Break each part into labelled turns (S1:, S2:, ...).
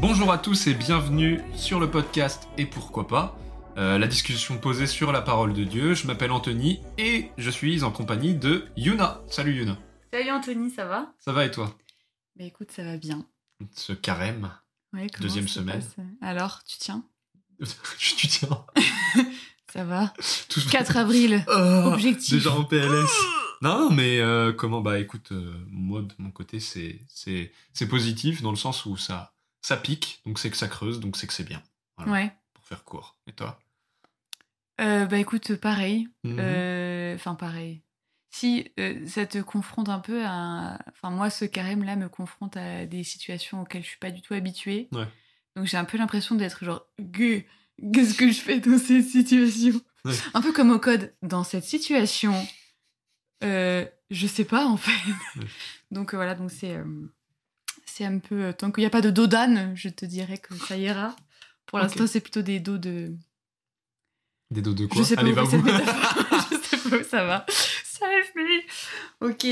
S1: Bonjour à tous et bienvenue sur le podcast Et pourquoi pas euh, la discussion posée sur la parole de Dieu. Je m'appelle Anthony et je suis en compagnie de Yuna. Salut Yuna.
S2: Salut Anthony, ça va?
S1: Ça va et toi?
S2: Bah écoute, ça va bien.
S1: Ce carême.
S2: Ouais,
S1: Deuxième semaine.
S2: Alors, tu tiens?
S1: tu tiens.
S2: Ça va
S1: Tout-
S2: 4 avril,
S1: Oh,
S2: objectif.
S1: Déjà en PLS. Non, mais euh, comment Bah écoute, euh, moi de mon côté, c'est c'est c'est positif dans le sens où ça ça pique, donc c'est que ça creuse, donc c'est que c'est bien. Voilà,
S2: Ouais.
S1: Pour faire court. Et toi?
S2: Euh, bah écoute, pareil.
S1: Mhm.
S2: Enfin, pareil. Si ça te confronte un peu à. Enfin, moi, ce carême-là me confronte à des situations auxquelles je suis pas du tout habituée.
S1: Ouais.
S2: Donc j'ai un peu l'impression d'être genre. Qu'est-ce que je fais dans cette situation
S1: Ouais.
S2: Un peu comme au code. Dans cette situation, euh, je sais pas en fait.
S1: Ouais.
S2: Donc euh, voilà, donc c'est. euh, c'est un peu. euh, Tant qu'il n'y a pas de dos d'âne, je te dirais que ça ira. Pour l'instant, c'est plutôt des dos de.
S1: Des dos de quoi?
S2: Je sais pas
S1: Allez,
S2: où
S1: va
S2: métaphore. je sais pas où ça va. Save me. Ok.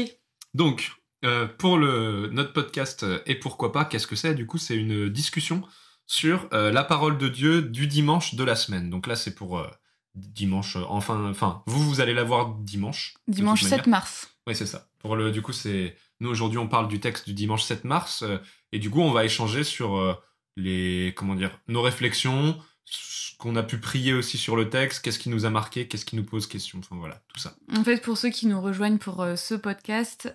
S1: Donc, euh, pour le, notre podcast Et pourquoi pas, qu'est-ce que c'est? Du coup, c'est une discussion sur euh, la parole de Dieu du dimanche de la semaine. Donc là, c'est pour euh, dimanche, euh, enfin, enfin, vous, vous allez la voir dimanche.
S2: Dimanche
S1: toute
S2: 7
S1: manière.
S2: mars.
S1: Oui, c'est ça. Pour le, du coup, c'est nous aujourd'hui, on parle du texte du dimanche 7 mars, et du coup, on va échanger sur les, comment dire, nos réflexions, ce qu'on a pu prier aussi sur le texte, qu'est-ce qui nous a marqué, qu'est-ce qui nous pose question, enfin voilà, tout ça.
S2: En fait, pour ceux qui nous rejoignent pour ce podcast,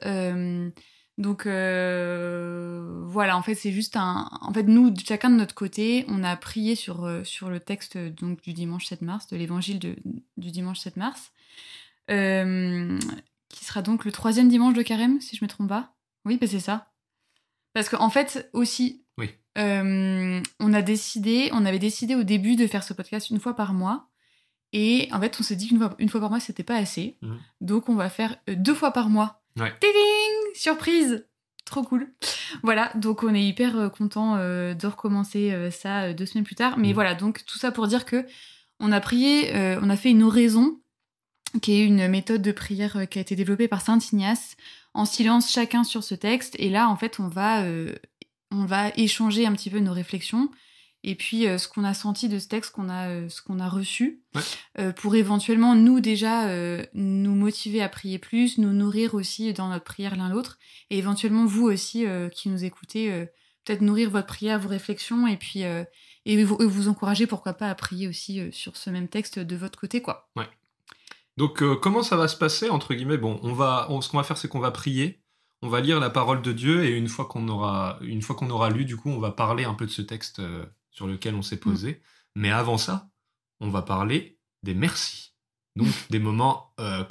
S2: donc euh, voilà, en fait, c'est juste un. En fait, nous, chacun de notre côté, on a prié sur, euh, sur le texte donc, du dimanche 7 mars, de l'évangile du dimanche 7 mars, euh, qui sera donc le troisième dimanche de carême, si je me trompe pas. Oui, bah, c'est ça. Parce qu'en fait, aussi,
S1: Oui.
S2: euh, on a décidé, on avait décidé au début de faire ce podcast une fois par mois. Et en fait, on s'est dit qu'une fois, une fois par mois, c'était pas assez.
S1: Mhm.
S2: Donc, on va faire deux fois par mois.
S1: Ouais.
S2: Surprise Trop cool. Voilà, donc on est hyper euh, content euh, de recommencer euh, ça euh, deux semaines plus tard. Mais
S1: Mhm.
S2: voilà, donc tout ça pour dire que on a prié, on a fait une oraison, qui est une méthode de prière qui a été développée par Saint Ignace, en silence chacun sur ce texte. Et là, en fait, on va, on va échanger un petit peu nos réflexions. Et puis euh, ce qu'on a senti de ce texte, qu'on a, euh, ce qu'on a reçu,
S1: Ouais.
S2: euh, pour éventuellement nous déjà nous motiver à prier plus, nous nourrir aussi dans notre prière l'un l'autre, et éventuellement vous aussi qui nous écoutez, peut-être nourrir votre prière, vos réflexions, et puis et vous, vous encourager pourquoi pas à prier aussi sur ce même texte de votre côté quoi.
S1: Donc, euh, comment ça va se passer entre guillemets? Bon, on va, on- ce qu'on va faire, c'est qu'on va prier, on va lire la parole de Dieu, et une fois qu'on aura, une fois qu'on aura lu, du coup, on va parler un peu de ce texte sur lequel on s'est posé. Mais avant ça, on va parler des merci. Donc, des moments euh,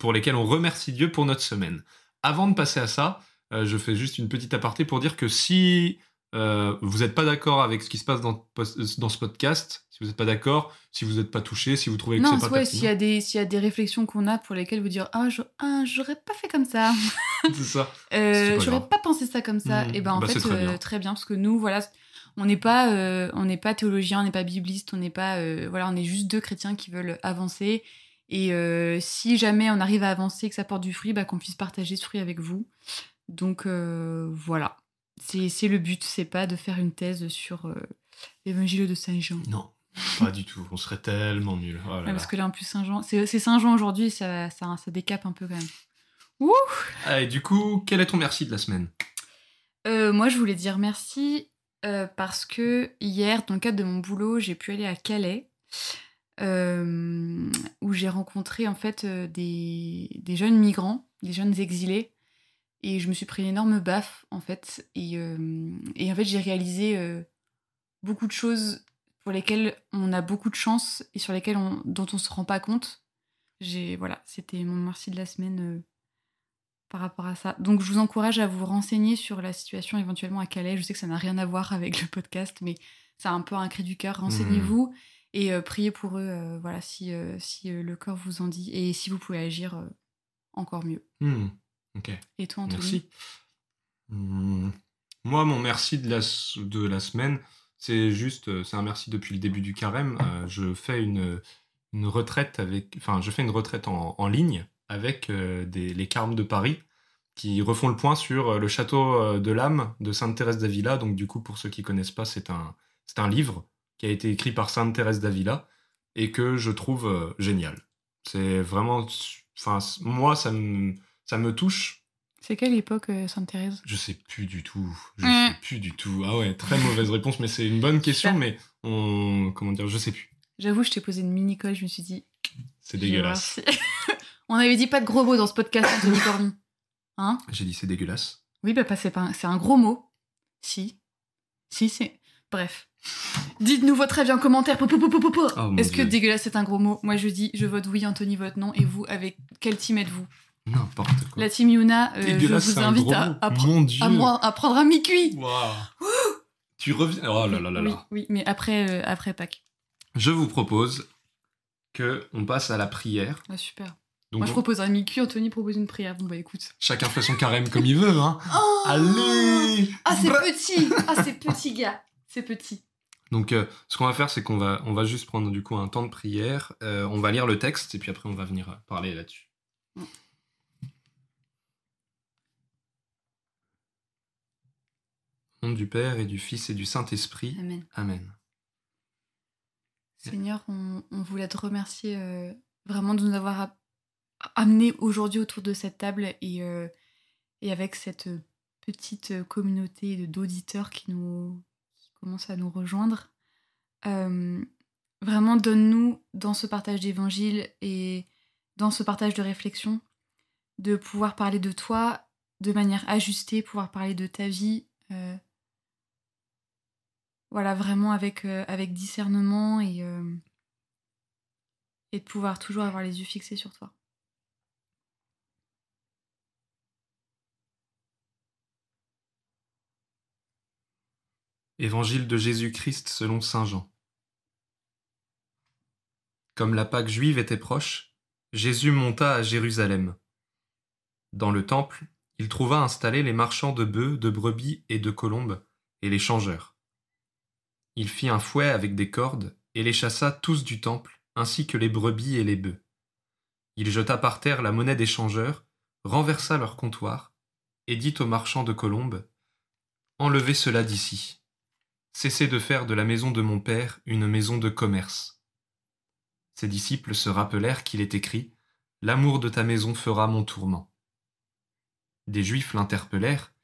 S1: pour lesquels on remercie Dieu pour notre semaine. Avant de passer à ça, euh, je fais juste une petite aparté pour dire que si euh, vous n'êtes pas d'accord avec ce qui se passe dans, dans ce podcast, si vous n'êtes pas d'accord, si vous n'êtes pas touché, si vous trouvez que c'est pas
S2: ouais, s'il y a des s'il y a des réflexions qu'on a pour lesquelles vous dire ah je- ah, j'aurais pas fait comme ça.
S1: c'est ça.
S2: Euh, J'aurais pas pensé ça comme ça.
S1: Mhm.
S2: Et ben en
S1: Bah,
S2: fait
S1: très bien.
S2: très bien parce que nous voilà, on n'est pas euh, on n'est pas théologien, on n'est pas bibliste, on n'est pas euh, voilà, on est juste deux chrétiens qui veulent avancer. Et euh, si jamais on arrive à avancer et que ça porte du fruit, bah, qu'on puisse partager ce fruit avec vous. Donc euh, voilà, c'est c'est le but, c'est pas de faire une thèse sur euh, l'évangile de Saint Jean.
S1: Non, pas du tout. On serait tellement nuls. Oh là
S2: Ouais,
S1: là.
S2: parce que là en plus Saint Jean, c'est c'est Saint Jean aujourd'hui, ça, ça ça décape un peu quand même. Ouh
S1: Allez, du coup, quel est ton merci de la semaine?
S2: Euh, moi, je voulais dire merci euh, parce que hier, dans le cadre de mon boulot, j'ai pu aller à Calais, euh, où j'ai rencontré en fait euh, des, des jeunes migrants, des jeunes exilés, et je me suis pris une énorme baffe en fait, et, en fait j'ai réalisé beaucoup de choses pour lesquelles on a beaucoup de chance et sur lesquelles on, dont on se rend pas compte. J'ai voilà, c'était mon merci de la semaine. Par rapport à ça. Donc je vous encourage à vous renseigner sur la situation éventuellement à Calais. Je sais que ça n'a rien à voir avec le podcast, mais c'est un peu un cri du cœur. Renseignez-vous et euh, priez pour eux, euh, voilà, si, euh, si le corps vous en dit et si vous pouvez agir encore mieux.
S1: Ok,
S2: Et toi, Anthony?
S1: Merci. Hmm, Moi, mon merci de la, de la semaine, C'est juste, c'est un merci depuis le début du carême. Je fais une, une retraite avec, enfin, je fais une retraite en, en ligne avec euh, des, les carmes de Paris qui refont le point sur euh, le château euh, de l'âme de Sainte Thérèse d'Avila. Donc, du coup, pour ceux qui connaissent pas, c'est un, c'est un livre qui a été écrit par Sainte Thérèse d'Avila et que je trouve génial. C'est vraiment, enfin, moi, ça me, ça me touche.
S2: C'est quelle époque, euh, Sainte-Thérèse?
S1: Je sais plus du tout. Je
S2: Mm.
S1: sais plus du tout. Ah ouais, très mauvaise réponse, mais c'est une bonne question, mais on, comment dire, je sais plus.
S2: J'avoue, je t'ai posé une mini-colle, je me suis dit.
S1: C'est dégueulasse.
S2: On avait dit pas de gros mots dans ce podcast, Anthony Corny. Hein?
S1: J'ai dit c'est dégueulasse.
S2: Oui, bah, pas- c'est pas un- c'est un gros mot. Si. Si, c'est. Bref. Dites-nous votre avis en commentaire.
S1: Oh,
S2: Est-ce que dégueulasse c'est un gros mot? Moi je dis, je vote oui, Anthony vote non. Et vous, avec quelle team êtes-vous?
S1: N'importe quoi.
S2: La team Yuna, euh, je vous invite à, à, pre-
S1: Mon Dieu.
S2: à moi- à prendre un mi-cuit.
S1: Waouh. Tu reviens. Oh là là là
S2: Oui,
S1: là.
S2: oui, mais après, euh, après Pâques.
S1: Je vous propose que on passe à la prière.
S2: Ah, super.
S1: Donc
S2: Moi je propose un mi-cuit, Anthony propose une prière. Bon bah écoute.
S1: chacun fait son carême comme il veut, hein.
S2: Oh
S1: Allez.
S2: Ah c'est petit Ah c'est petit gars C'est petit.
S1: Donc, euh, ce qu'on va faire, c'est qu'on va, on va juste prendre du coup un temps de prière. Euh, on va lire le texte et puis après, on va venir euh, parler là-dessus.
S2: Mm.
S1: Au nom du Père et du Fils et du Saint-Esprit.
S2: Amen.
S1: Amen.
S2: Seigneur, on, on voulait te remercier euh, vraiment de nous avoir a- amenés aujourd'hui autour de cette table et, euh, et avec cette euh, petite euh, communauté d'auditeurs qui nous qui commencent à nous rejoindre. Vraiment, donne-nous dans ce partage d'évangile et dans ce partage de réflexion de pouvoir parler de toi de manière ajustée, pouvoir parler de ta vie. voilà, vraiment avec, avec discernement et, et de pouvoir toujours avoir les yeux fixés sur toi.
S1: Évangile de Jésus-Christ selon Saint Jean. Comme la Pâque juive était proche, Jésus monta à Jérusalem. Dans le temple, il trouva installés les marchands de bœufs, de brebis et de colombes, et les changeurs. Il fit un fouet avec des cordes, et les chassa tous du temple, ainsi que les brebis et les bœufs. Il jeta par terre la monnaie des changeurs, renversa leur comptoir, et dit aux marchands de colombes Enlevez cela d'ici. Cessez de faire de la maison de mon père une maison de commerce. Ses disciples se rappelèrent qu'il est écrit L'amour de ta maison fera mon tourment. Des Juifs l'interpellèrent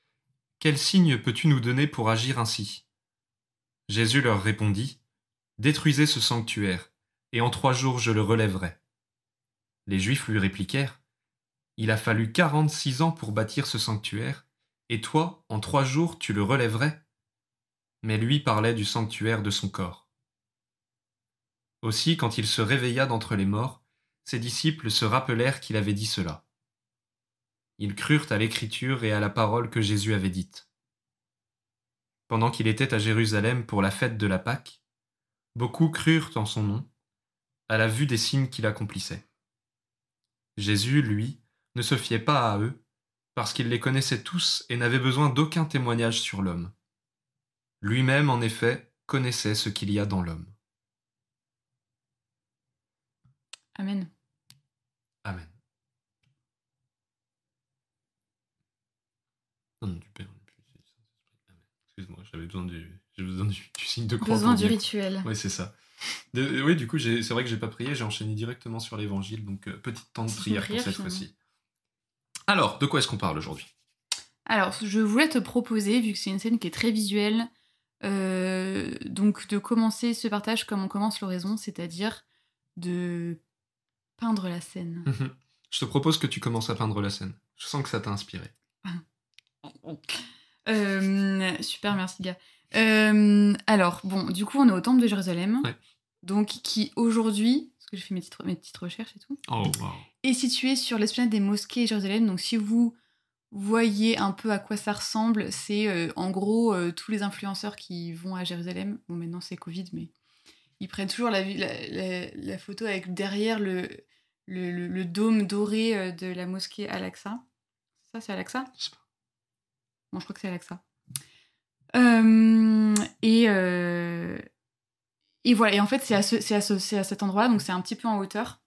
S1: Quel signe peux-tu nous donner pour agir ainsi? Jésus leur répondit Détruisez ce sanctuaire, et en trois jours je le relèverai. Les Juifs lui répliquèrent Il a fallu quarante-six ans pour bâtir ce sanctuaire, et toi, en trois jours, tu le relèverais mais lui parlait du sanctuaire de son corps. Aussi, quand il se réveilla d'entre les morts, ses disciples se rappelèrent qu'il avait dit cela. Ils crurent à l'écriture et à la parole que Jésus avait dite. Pendant qu'il était à Jérusalem pour la fête de la Pâque, beaucoup crurent en son nom, à la vue des signes qu'il accomplissait. Jésus, lui, ne se fiait pas à eux, parce qu'il les connaissait tous et n'avait besoin d'aucun témoignage sur l'homme. Lui-même, en effet, connaissait ce qu'il y a dans l'homme.
S2: Amen.
S1: Amen. Excuse-moi, j'avais besoin du, besoin du, du signe de croix.
S2: Besoin du rituel.
S1: Oui, c'est ça. De- oui, du coup, c'est vrai que j'ai pas prié, j'ai enchaîné directement sur l'évangile, donc euh, petit temps de prière pour cette fois-ci. Alors, de quoi est-ce qu'on parle aujourd'hui?
S2: Alors, je voulais te proposer, vu que c'est une scène qui est très visuelle, euh, donc de commencer ce partage comme on commence l'oraison, c'est-à-dire de peindre la scène.
S1: Je te propose que tu commences à peindre la scène. Je sens que ça t'a inspiré.
S2: Euh, super, merci gars. Euh, alors, bon, du coup, on est au Temple de Jérusalem,
S1: Ouais.
S2: donc qui aujourd'hui, parce que j'ai fait mes petites, mes petites recherches et tout,
S1: Oh, wow.
S2: est situé sur l'esplanade des mosquées de Jérusalem. Donc, si vous voyez un peu à quoi ça ressemble, c'est euh, en gros euh, tous les influenceurs qui vont à Jérusalem. Bon, maintenant c'est Covid, mais ils prennent toujours la, la, la- la photo avec derrière le, le, le- le dôme doré euh, de la mosquée Al-Aqsa. Ça, c'est Al-Aqsa?
S1: Je sais pas.
S2: Bon, je crois que c'est Al-Aqsa. Euh, et, et voilà. Et en fait, c'est à, ce, à, ce, c'est à cet endroit-là, donc c'est un petit peu en hauteur.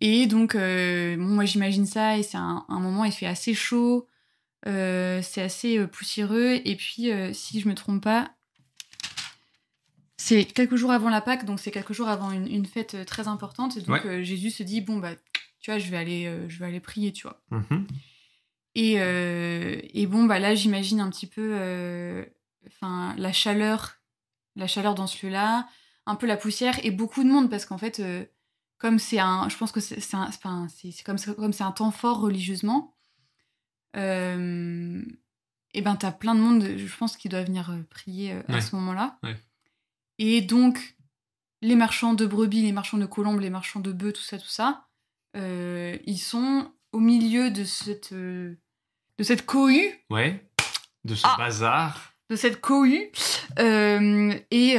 S2: Et donc, euh, bon, moi j'imagine ça, et c'est un, un moment, il fait assez chaud, euh, c'est assez euh, poussiéreux, et puis si je me trompe pas, c'est quelques jours avant la Pâque, donc c'est quelques jours avant une, une fête très importante. Et donc
S1: Ouais.
S2: Jésus se dit bon bah, tu vois, je vais aller, je vais aller prier, tu vois.
S1: Mhm.
S2: Et, et bon, bah là, j'imagine un petit peu enfin, la chaleur, la chaleur dans ce lieu-là, un peu la poussière et beaucoup de monde parce qu'en fait, comme c'est un, je pense que c'est enfin, comme, comme c'est un temps fort religieusement, euh, et ben t'as plein de monde, je pense, qui doit venir euh, prier euh, à
S1: Ouais.
S2: ce moment-là.
S1: Ouais.
S2: Et donc, les marchands de brebis, les marchands de colombes, les marchands de bœufs, tout ça, tout ça, euh, ils sont au milieu de cette, euh, de cette cohue,
S1: Ouais. De ce
S2: Ah.
S1: bazar.
S2: de cette cohue, et,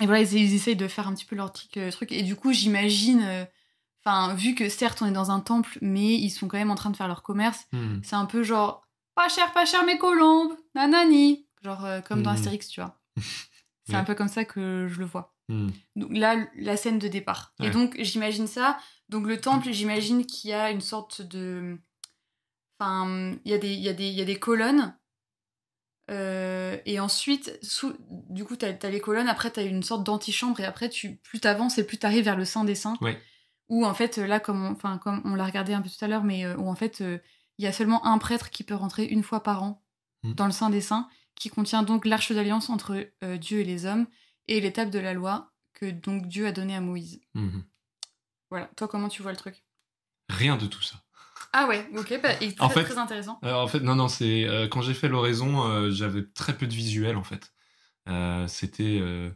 S2: et voilà, ils, ils essayent de faire un petit peu leur euh, truc. Et du coup, j'imagine, euh, enfin, vu que certes on est dans un temple, mais ils sont quand même en train de faire leur commerce,
S1: Hmm.
S2: c'est un peu genre pas cher, pas cher mes colombes, nanani, genre euh, comme dans
S1: Mhm.
S2: Astérix, tu vois. C'est
S1: Ouais.
S2: un peu comme ça que je le vois.
S1: Hmm.
S2: Donc là, la scène de départ.
S1: Ouais.
S2: Et donc, j'imagine ça. Donc, le temple, j'imagine qu'il y a une sorte de. Enfin, il y, a des- il y, a des- il y a des colonnes. Euh, et ensuite, sous... du coup, t'as as les colonnes. Après, t'as une sorte d'antichambre. Et après, tu... plus t'avances et plus t'arrives vers le Saint des Saints.
S1: Ouais.
S2: Où, en fait, là, comme on, enfin, comme on l'a regardé un peu tout à l'heure, mais euh, où, en fait, euh, il y a seulement un prêtre qui peut rentrer une fois par an
S1: Mm.
S2: dans le Saint des Saints, qui contient donc l'arche d'alliance entre Dieu et les hommes et l'étape de la loi que donc Dieu a donnée à Moïse.
S1: Mhm.
S2: Voilà. Toi, comment tu vois le truc?
S1: Rien de tout ça.
S2: Ah ouais, ok, bah, et très,
S1: En fait-
S2: très intéressant.
S1: Alors, en fait, non, non, c'est euh, quand j'ai fait l'oraison, euh, j'avais très peu de visuel en fait. Euh, c'était, euh,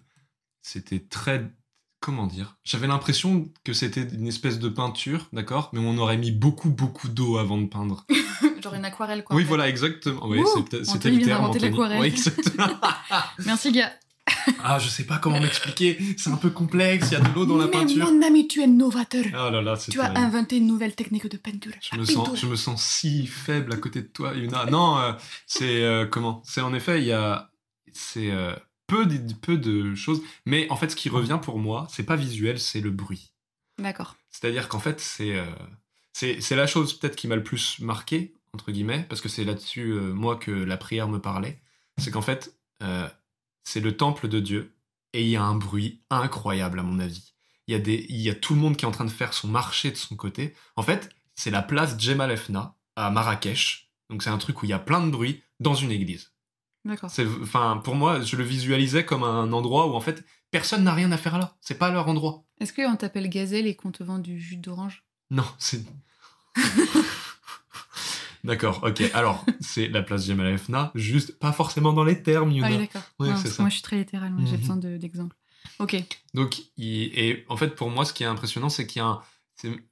S1: c'était très, comment dire J'avais l'impression que c'était une espèce de peinture, d'accord, mais on aurait mis beaucoup, beaucoup d'eau avant de peindre.
S2: Genre une aquarelle, quoi.
S1: oui, voilà, exactement. Peut-être- c'était
S2: l'aquarelle.
S1: Oui, exactement.
S2: Merci, gars.
S1: Ah, je sais pas comment m'expliquer. C'est un peu complexe. Il y a de l'eau dans la
S2: Mais
S1: peinture.
S2: mon ami, tu es novateur.
S1: Ah là là,
S2: tu as inventé une nouvelle technique de peinture.
S1: Je me, sens, je me sens si faible à côté de toi, Yuna. Non, euh, c'est euh, comment? C'est en effet, il y a c'est euh, peu de, peu de choses, mais en fait, ce qui revient pour moi, c'est pas visuel, c'est le bruit.
S2: D'accord.
S1: C'est-à-dire qu'en fait, c'est c'est c'est la chose peut-être qui m'a le plus marqué entre guillemets, parce que c'est là-dessus moi que la prière me parlait. C'est qu'en fait, c'est le temple de Dieu et il y a un bruit incroyable à mon avis. Il y a des, il y a tout le monde qui est en train de faire son marché de son côté. En fait, c'est la place Jemal Efna à Marrakech. Donc c'est un truc où il y a plein de bruit dans une église.
S2: D'accord.
S1: Enfin, pour moi, je le visualisais comme un endroit où en fait personne n'a rien à faire là. C'est pas leur endroit.
S2: Est-ce qu'on t'appelle gazelle et qu'on te vend du jus d'orange?
S1: Non, c'est. D'accord, ok. Alors, c'est la place Jemal Efna, juste pas forcément dans les termes, Yuna.
S2: Ah oui, d'accord.
S1: Ouais,
S2: Non, parce que moi, je suis très littérale. moi, J'ai
S1: Mhm.
S2: besoin de- d'exemples. ok.
S1: Donc, il- et en fait, pour moi, ce qui est impressionnant, c'est qu'il y a un...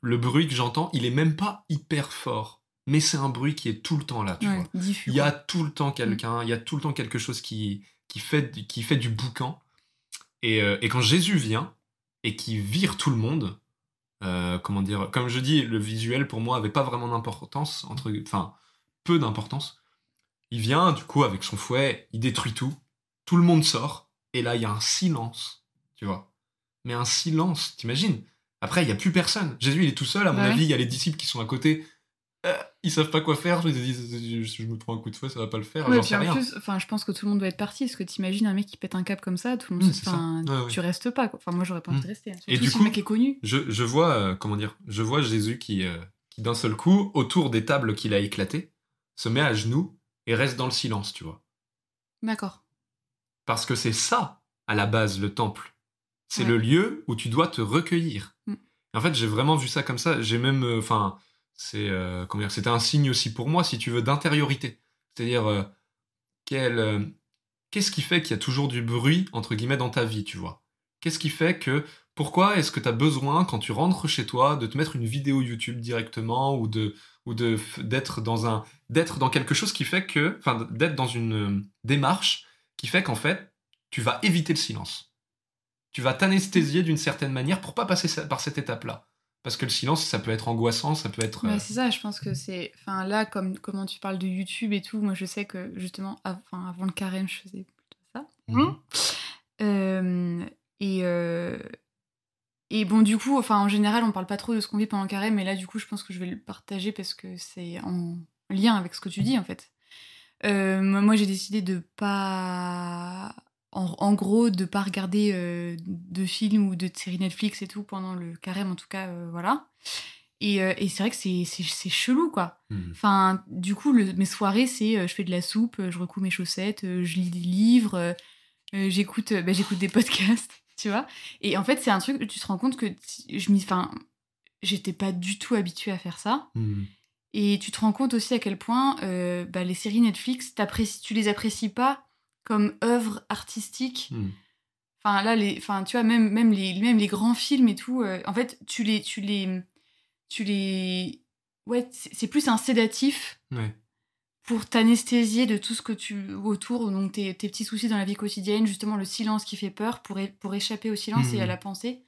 S1: le bruit que j'entends, il est même pas hyper fort, mais c'est un bruit qui est tout le temps là, tu
S2: Ouais,
S1: vois.
S2: diffus.
S1: Il y a tout le temps quelqu'un, il y a tout le temps quelque chose qui, qui, fait, qui fait du boucan. Et, euh, et quand Jésus vient et qui vire tout le monde, euh, comment dire, comme je dis, le visuel pour moi avait pas vraiment d'importance, entre, enfin, peu d'importance. Il vient, du coup, avec son fouet, il détruit tout, tout le monde sort, et là, il y a un silence, tu vois. Mais un silence, t'imagines? Après, il y a plus personne. Jésus, il est tout seul, à mon
S2: Bah ouais.
S1: avis, il y a les disciples qui sont à côté. Euh, ils savent pas quoi faire. Je me dis, je, je me prends un coup de fouet, ça va pas le faire.
S2: Ouais,
S1: J'en
S2: puis
S1: sais
S2: en
S1: rien.
S2: plus, enfin, je pense que tout le monde doit être parti. Parce que t'imagines un mec qui pète un câble comme ça, tout le monde,
S1: Ouais, ouais.
S2: tu restes pas. Quoi. Enfin, moi, j'aurais pas envie
S1: Mm.
S2: de rester. Surtout
S1: Et du
S2: si
S1: coup-
S2: le mec est connu.
S1: Je, je vois, euh, comment dire, je vois Jésus qui, euh, qui d'un seul coup, autour des tables qu'il a éclatées, se met à genoux et reste dans le silence, tu vois.
S2: D'accord.
S1: Parce que c'est ça, à la base, le temple. C'est
S2: Ouais.
S1: le lieu où tu dois te recueillir.
S2: Mm.
S1: En fait, j'ai vraiment vu ça comme ça. J'ai même, euh, enfin, c'est, euh, comment dire, c'était un signe aussi pour moi, si tu veux, d'intériorité. C'est-à-dire, euh, quel, euh, qu'est-ce qui fait qu'il y a toujours du bruit entre guillemets dans ta vie, tu vois? Qu'est-ce qui fait que, pourquoi est-ce que tu as besoin quand tu rentres chez toi de te mettre une vidéo YouTube directement ou de, ou de d'être dans un, d'être dans quelque chose qui fait que, enfin, d'être dans une démarche qui fait qu'en fait, tu vas éviter le silence. Tu vas t'anesthésier d'une certaine manière pour pas passer par cette étape-là. Parce que le silence, ça peut être angoissant, ça peut être. Euh,
S2: c'est ça, je pense que c'est. Enfin, là, comme comment tu parles de YouTube et tout, moi je sais que justement, av- enfin, avant le carême, je faisais plutôt ça.
S1: Mhm.
S2: Euh, et, euh, et bon, du coup, enfin, en général, on parle pas trop de ce qu'on vit pendant le carême, mais là, du coup, je pense que je vais le partager parce que c'est en lien avec ce que tu dis, en fait. Euh, moi, moi, j'ai décidé de pas. En, en gros, de pas regarder euh, de films ou de séries Netflix et tout pendant le carême, en tout cas, euh, voilà. Et, euh, et c'est vrai que c'est c'est- c'est chelou, quoi.
S1: Mhm.
S2: Enfin, du coup, le- mes soirées, c'est je fais de la soupe, je recouds mes chaussettes, je lis des livres, j'écoute bah, j'écoute des podcasts, tu vois. Et en fait, c'est un truc, tu te rends compte que je m'y. Enfin, j'étais pas du tout habituée à faire ça.
S1: Mhm.
S2: Et tu te rends compte aussi à quel point bah, les séries Netflix, t'apprécies- tu les apprécies pas comme œuvres artistiques.
S1: Mhm.
S2: Enfin, là, les, enfin, tu vois, même, même, les, même les grands films et tout, euh, en fait, tu les. Tu les, tu les ouais, c'est plus un sédatif
S1: Ouais.
S2: pour t'anesthésier de tout ce que tu autour, donc tes, tes petits soucis dans la vie quotidienne, justement le silence qui fait peur, pour, é- pour échapper au silence et à la pensée,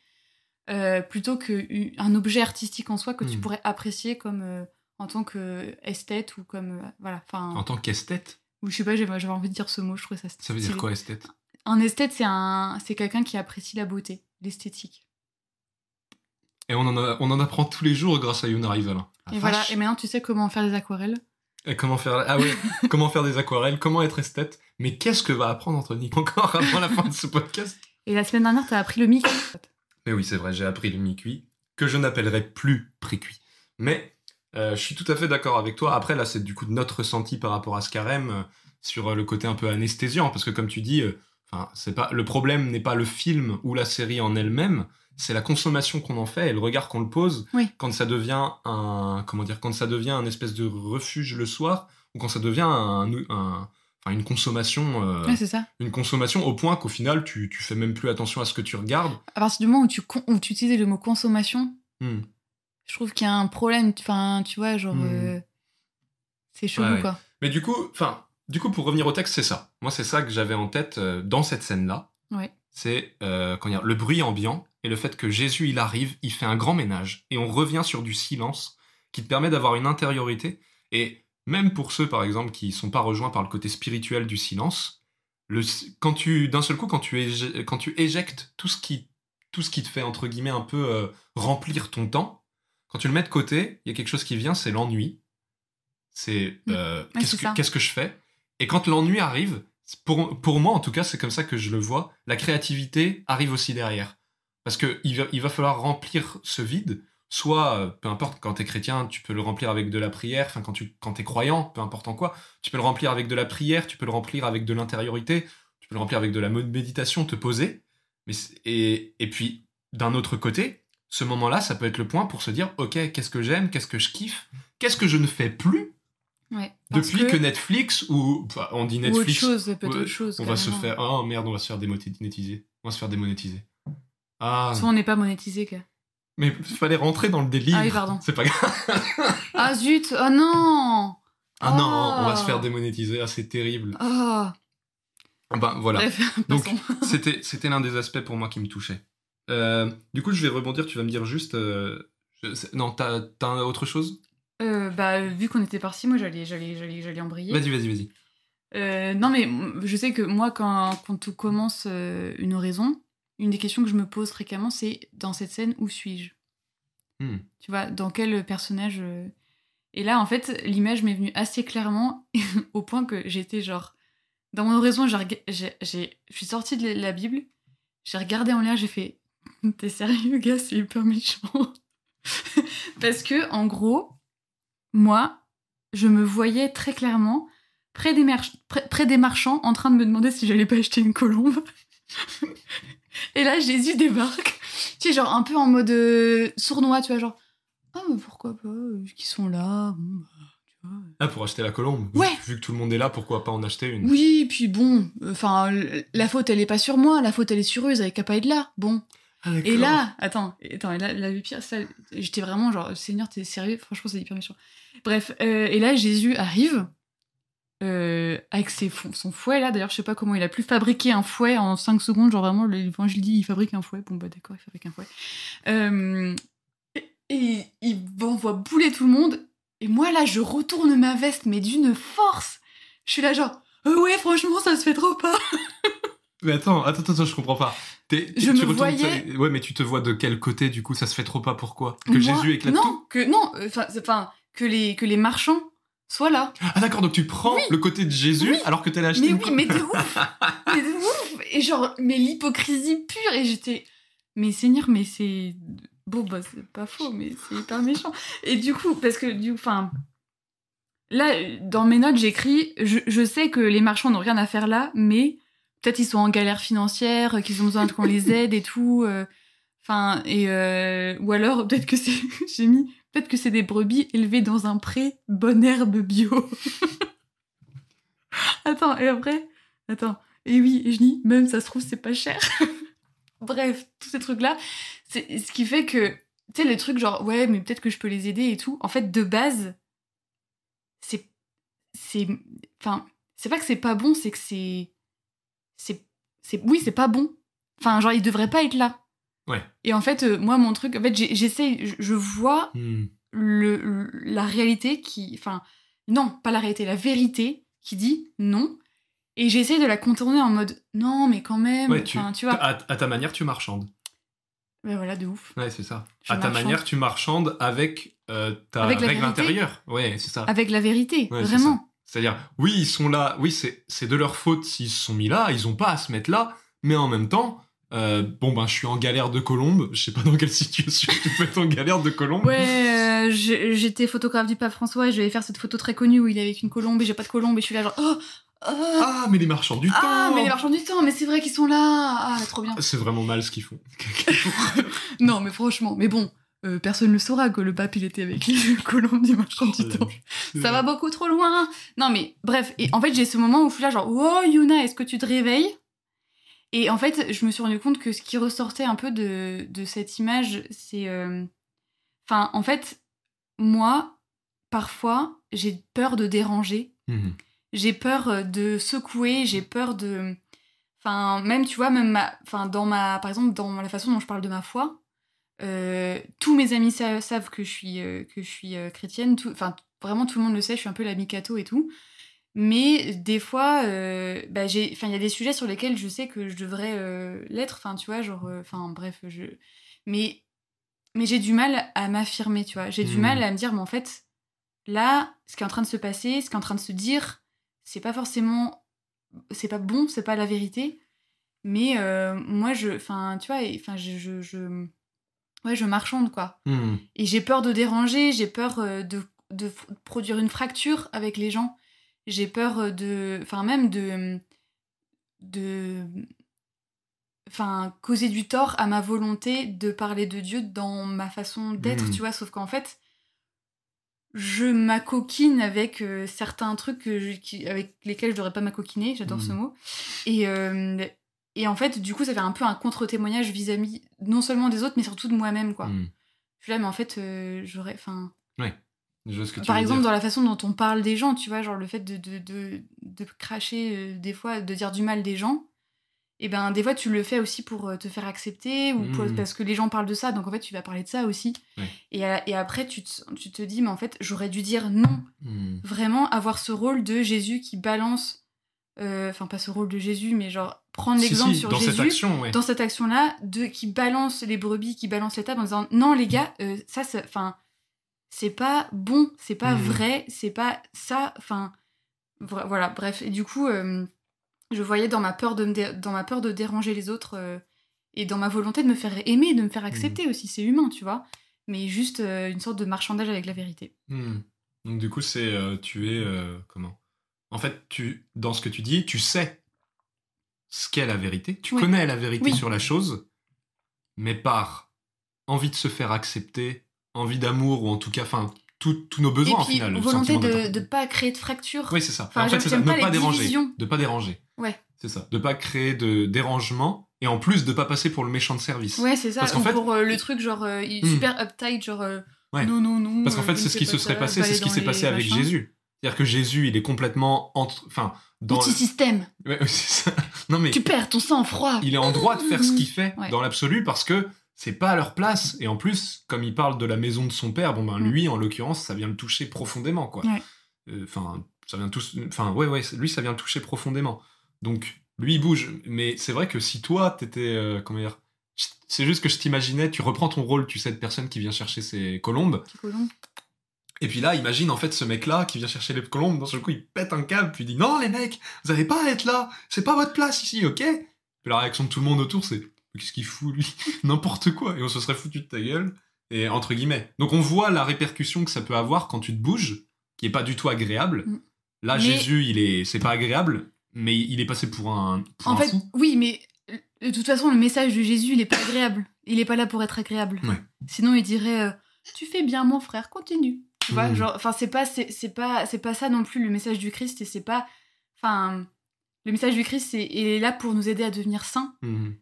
S2: euh, plutôt qu'un objet artistique en soi que tu
S1: Mhm.
S2: pourrais apprécier comme euh, en tant que esthète ou comme voilà, enfin,
S1: En tant qu'esthète,
S2: ou je sais pas, j'avais envie de dire ce mot, je trouvais ça
S1: ça veut dire
S2: stylé.
S1: quoi, esthète?
S2: Un esthète, c'est un, c'est quelqu'un qui apprécie la beauté, l'esthétique.
S1: Et on en, a- on en apprend tous les jours grâce à Unarival. hein. La
S2: Et voilà, et maintenant tu sais comment faire des aquarelles.
S1: Et comment faire ah ouais, comment faire des aquarelles, comment être esthète. Mais qu'est-ce que va apprendre Anthony encore avant la fin de ce podcast?
S2: Et la semaine dernière, t'as appris le mic.
S1: Mais oui, c'est vrai, j'ai appris le mi-cuit, que je n'appellerai plus pré-cuit. Mais euh, je suis tout à fait d'accord avec toi. Après, là, c'est du coup notre ressenti par rapport à ce carême euh, sur euh, le côté un peu anesthésiant, parce que comme tu dis, c'est pas le problème n'est pas le film ou la série en elle-même, c'est la consommation qu'on en fait et le regard qu'on le pose
S2: Oui.
S1: quand ça devient un comment dire quand ça devient un espèce de refuge le soir ou quand ça devient un, une consommation
S2: ça.
S1: une consommation au point qu'au final tu, tu fais même plus attention à ce que tu regardes
S2: À partir du moment où tu, où tu utilisais le mot consommation,
S1: Hmm.
S2: Je trouve qu'il y a un problème. Enfin, tu vois, genre.
S1: Hmm.
S2: euh, c'est chelou,
S1: Ouais, ouais.
S2: quoi.
S1: Mais du coup, enfin, du coup, pour revenir au texte, c'est ça. Moi, c'est ça que j'avais en tête euh, dans cette scène-là.
S2: Ouais.
S1: C'est euh, le bruit ambiant et le fait que Jésus il arrive, il fait un grand ménage et on revient sur du silence qui te permet d'avoir une intériorité. Et même pour ceux, par exemple, qui sont pas rejoints par le côté spirituel du silence, le, quand tu, d'un seul coup, quand tu, éje- quand tu éjectes tout ce qui, tout ce qui te fait entre guillemets un peu euh, remplir ton temps, quand tu le mets de côté, il y a quelque chose qui vient, c'est l'ennui. C'est
S2: Mm.
S1: euh,
S2: Ouais,
S1: qu'est-ce que
S2: ça.
S1: qu'est-ce que je fais? Et quand l'ennui arrive, pour, pour moi en tout cas, c'est comme ça que je le vois, la créativité arrive aussi derrière. Parce que il va, il va falloir remplir ce vide, soit, euh, peu importe, quand t'es chrétien, tu peux le remplir avec de la prière, enfin quand tu quand t'es croyant, peu importe en quoi, tu peux le remplir avec de la prière, tu peux le remplir avec de l'intériorité, tu peux le remplir avec de la méditation, te poser. Mais et, et puis, d'un autre côté, ce moment-là, ça peut être le point pour se dire, ok, qu'est-ce que j'aime, qu'est-ce que je kiffe, qu'est-ce que je ne fais plus
S2: Ouais.
S1: Depuis que, Netflix, ou enfin, on dit
S2: Ou autre
S1: Netflix,
S2: chose, peut-être
S1: Ouais,
S2: autre chose.
S1: on va se faire, oh merde, on va se faire démonétiser, on va se faire démonétiser. Ah,
S2: Soit on n'est pas monétisé, quoi.
S1: mais il fallait rentrer dans le délire.
S2: Ah oui, pardon.
S1: C'est pas grave.
S2: Ah zut Oh non
S1: Ah non,
S2: Oh.
S1: on va se faire démonétiser, ah c'est terrible.
S2: Oh
S1: Ben voilà.
S2: Bref,
S1: Donc, c'était l'un des aspects pour moi qui me touchait. Euh, du coup, je vais rebondir. Tu vas me dire juste. euh, je- non, t'as t'as autre chose?
S2: Euh, bah, vu qu'on était parti, moi j'allais, j'allais, j'allais, j'allais embrayer.
S1: Vas-y, vas-y, vas-y.
S2: Non, mais je sais que moi, quand, quand on commence une oraison, une des questions que je me pose fréquemment, c'est dans cette scène, où suis-je?
S1: Hmm.
S2: Tu vois, dans quel personnage Et là, en fait, l'image m'est venue assez clairement, au point que j'étais genre. Dans mon oraison, j'ai, rega- j'ai, j'ai- je suis sortie de la Bible, j'ai regardé en l'air, j'ai fait T'es sérieux, gars, c'est hyper méchant. Parce que, en gros, moi, je me voyais très clairement près des, march- près, près des marchands en train de me demander si j'allais pas acheter une colombe. Et là, Jésus débarque. Tu sais, genre un peu en mode euh, sournois, tu vois, genre Ah, mais pourquoi pas euh, Qui sont là Bon, bah, tu vois.
S1: Ah, pour acheter la colombe.
S2: Ouais.
S1: Vu, vu que tout le monde est là, pourquoi pas en acheter une?
S2: Oui, puis bon, enfin, la faute, elle est pas sur moi, la faute, elle est sur eux, ils avaient qu'à pas être là. Bon.
S1: Ah.
S2: Et là, attends, attends, et là, le pire, j'étais vraiment genre, Seigneur, t'es sérieux? Franchement, c'est hyper méchant. Bref, euh, et là, Jésus arrive euh, avec ses son fouet, là. D'ailleurs, je sais pas comment il a pu fabriquer un fouet en 5 secondes. Genre, vraiment, l'évangile dit, il fabrique un fouet. Bon, bah, d'accord, il fabrique un fouet. Euh, Et il envoie bouler tout le monde. Et moi, là, je retourne ma veste, mais d'une force. Je suis là, genre, ouais, franchement, ça se fait trop pas.
S1: Mais attends, attends, attends, je comprends pas. T'es-
S2: Je
S1: tu
S2: me voyais-
S1: Ouais, mais tu te vois de quel côté, du coup, ça se fait trop pas Pourquoi Que
S2: Moi-
S1: Jésus éclate
S2: non,
S1: tout?
S2: que non, euh, enfin, que les que les marchands soient là.
S1: Ah d'accord, donc tu prends
S2: Oui.
S1: le côté de Jésus
S2: Oui.
S1: alors que t'allais acheter
S2: Mais
S1: une
S2: oui, mais de ouf, mais de ouf. Et genre, mais l'hypocrisie pure. Et j'étais, mais Seigneur, mais c'est bon, bah c'est pas faux, mais c'est hyper méchant. Et du coup, parce que du, enfin, là, dans mes notes, j'écris, je, je sais que les marchands n'ont rien à faire là, mais peut-être ils sont en galère financière, qu'ils ont besoin qu'on les aide et tout. euh, Enfin, et euh, ou alors peut-être que c'est, j'ai mis, peut-être que c'est des brebis élevées dans un pré, bonne herbe bio. Attends, et après, attends, et oui, et je dis, même ça se trouve, c'est pas cher. Bref, tous ces trucs-là, c'est ce qui fait que, tu sais, les trucs genre, ouais, mais peut-être que je peux les aider et tout, en fait, de base, c'est. C'est. Enfin, c'est pas que c'est pas bon, c'est que c'est. C'est. c'est- Oui, c'est pas bon. Enfin, genre, ils devraient pas être là.
S1: Ouais.
S2: Et en fait, euh, moi, mon truc, en fait, j'essaie, je, je vois
S1: Hmm.
S2: le, le- la réalité qui. Enfin, non, pas la réalité, la vérité qui dit non. Et j'essaie de la contourner en mode non, mais quand même.
S1: Ouais, tu,
S2: vois.
S1: à, à ta manière, tu marchandes.
S2: Ben voilà, de ouf.
S1: Ouais, c'est ça.
S2: Je
S1: à ta manière, tu marchandes avec euh, ta
S2: Avec
S1: règle
S2: vérité.
S1: intérieure. Ouais, c'est ça.
S2: Avec la vérité,
S1: Ouais,
S2: vraiment.
S1: C'est-à-dire, oui, ils sont là, oui, c'est de leur faute s'ils se sont mis là, ils ont pas à se mettre là, mais en même temps, euh, bon, ben, je suis en galère de colombe, je sais pas dans quelle situation tu peux être en galère de colombe.
S2: Ouais, euh, j'étais photographe du pape François et je vais faire cette photo très connue où il est avec une colombe et j'ai pas de colombe et je suis là genre oh, oh,
S1: Ah, mais les marchands du
S2: ah,
S1: temps
S2: mais les marchands du temps, mais c'est vrai qu'ils sont là, ah trop bien.
S1: C'est vraiment mal ce qu'ils font.
S2: Non mais franchement, mais bon, euh, personne ne saura que le pape il était avec les colombes du marchand du temps. Ça va beaucoup trop loin. Non, mais bref. Et en fait, j'ai ce moment où je suis là, genre, oh, Yuna, est-ce que tu te réveilles? Et en fait, je me suis rendu compte que ce qui ressortait un peu de, de cette image, c'est. euh, Enfin, en fait, moi, parfois, j'ai peur de déranger.
S1: Mhm.
S2: J'ai peur euh, de secouer, j'ai peur de. Enfin, même, tu vois, même ma... enfin, dans ma. Par exemple, dans la façon dont je parle de ma foi, euh, tous mes amis sa- savent que je suis, euh, que je suis euh, chrétienne. Enfin, vraiment, tout le monde le sait, je suis un peu la Mikato et tout. Mais des fois, bah, il y a des sujets sur lesquels je sais que je devrais l'être. Enfin, tu vois, genre, enfin, bref, je. Mais, mais j'ai du mal à m'affirmer, tu vois. J'ai du
S1: Hmm.
S2: mal à me dire, mais en fait, là, ce qui est en train de se passer, ce qui est en train de se dire, c'est pas forcément, c'est pas bon, c'est pas la vérité. Mais moi, je, enfin, tu vois, et- enfin, je, je, je- ouais, je marchande quoi.
S1: Mhm.
S2: Et j'ai peur de déranger, j'ai peur euh, de, produire une fracture avec les gens. J'ai peur euh, de. Enfin, même de. de. Enfin, causer du tort à ma volonté de parler de Dieu dans ma façon d'être,
S1: Mhm.
S2: tu vois. Sauf qu'en fait, je m'acoquine avec euh, certains trucs que je- qui- avec lesquels je devrais pas m'acoquiner, j'adore ce
S1: Mhm.
S2: mot. Et, euh, et en fait, du coup, ça fait un peu un contre-témoignage vis-à-vis non seulement des autres, mais surtout de moi-même, quoi.
S1: Mhm.
S2: Je suis là, mais en fait, euh, j'aurais. Enfin,
S1: Je vois ce que tu
S2: par exemple,
S1: dire.
S2: dans la façon dont on parle des gens, tu vois, genre le fait de, de, de, de cracher euh, des fois, de dire du mal des gens, et ben des fois tu le fais aussi pour euh, te faire accepter ou pour-
S1: Mhm.
S2: parce que les gens parlent de ça, donc en fait tu vas parler de ça aussi.
S1: Ouais.
S2: Et, et après tu te, tu te dis, mais en fait j'aurais dû dire non,
S1: Mhm.
S2: vraiment avoir ce rôle de Jésus qui balance, euh, enfin pas ce rôle de Jésus, mais genre prendre l'exemple
S1: si,
S2: sur
S1: dans
S2: Jésus
S1: cette action, ouais.
S2: dans cette action-là, de qui balance les brebis, qui balance les tables en disant non les gars, euh, ça, c'est- enfin, c'est pas bon, c'est pas
S1: Mhm.
S2: vrai, c'est pas ça, enfin, voilà, bref. Et du coup, euh, je voyais dans ma peur de me dans ma peur de déranger les autres et dans ma volonté de me faire aimer, de me faire accepter aussi, c'est humain, tu vois. Mais juste une sorte de marchandage avec la vérité.
S1: Mhm. Donc du coup, c'est tu es comment? En fait, tu dans ce que tu dis, tu sais ce qu'est la vérité. Tu
S2: Oui.
S1: connais la vérité
S2: Oui.
S1: sur la chose, mais par envie de se faire accepter, envie d'amour ou en tout cas, enfin, tous nos besoins
S2: et puis
S1: final. le
S2: volonté de de pas créer de fracture.
S1: Oui, c'est ça.
S2: Enfin,
S1: en fait, c'est ça.
S2: j'aime
S1: Ne
S2: pas
S1: pas, déranger.
S2: divisions.
S1: De pas déranger.
S2: Ouais.
S1: C'est ça. De pas créer de dérangement et en plus de pas passer pour le méchant de service.
S2: Ouais, c'est ça.
S1: Parce
S2: Ou
S1: fait-
S2: pour euh, le truc genre euh,
S1: Hmm.
S2: super uptight, genre euh,
S1: Ouais.
S2: non non non.
S1: Parce qu'en
S2: euh,
S1: fait, c'est
S2: ne
S1: ce qui
S2: pas
S1: se serait passé,
S2: pas
S1: c'est ce qui s'est passé avec. Jésus. C'est-à-dire que Jésus, il est complètement entre, enfin, dans. Ouais. Non mais
S2: Tu perds ton sang froid.
S1: il est en droit de faire ce qu'il fait
S2: Ouais.
S1: dans l'absolu parce que c'est pas à leur place. Et en plus, comme il parle de la maison de son père, bon ben
S2: Mm.
S1: lui, en l'occurrence, ça vient le toucher profondément, quoi. Euh, Enfin, ça vient tous. Enfin, ouais, ouais, lui, ça vient le toucher profondément. Donc, lui, il bouge. Mais c'est vrai que si toi, t'étais. euh, comment dire C'est juste que je t'imaginais, tu reprends ton rôle, tu sais, de personne qui vient chercher ses colombes.
S2: Petit colon.
S1: Et puis là, imagine en fait ce mec-là qui vient chercher les colombes, d'un seul coup, il pète un câble, puis il dit Non, les mecs, vous avez pas à être là, c'est pas votre place ici, ok? Puis la réaction de tout le monde autour, c'est Qu'est-ce qu'il fout, lui? N'importe quoi, et on se serait foutu de ta gueule, et entre guillemets. Donc on voit la répercussion que ça peut avoir quand tu te bouges, qui est pas du tout agréable.
S2: Mm.
S1: Là,
S2: Mais-
S1: Jésus, il est, c'est pas agréable, mais il est passé pour un, pour
S2: En
S1: un
S2: fait,
S1: fou.
S2: oui, mais de toute façon, le message de Jésus, il est pas agréable. Il est pas là pour être agréable.
S1: Ouais.
S2: Sinon, il dirait euh, Tu fais bien, mon frère, continue. Tu vois,
S1: Mhm.
S2: genre, enfin, c'est pas, c'est c'est pas, c'est pas ça non plus le message du Christ, et c'est pas, enfin, le message du Christ, c'est, il est là pour nous aider à devenir saints.
S1: Mhm.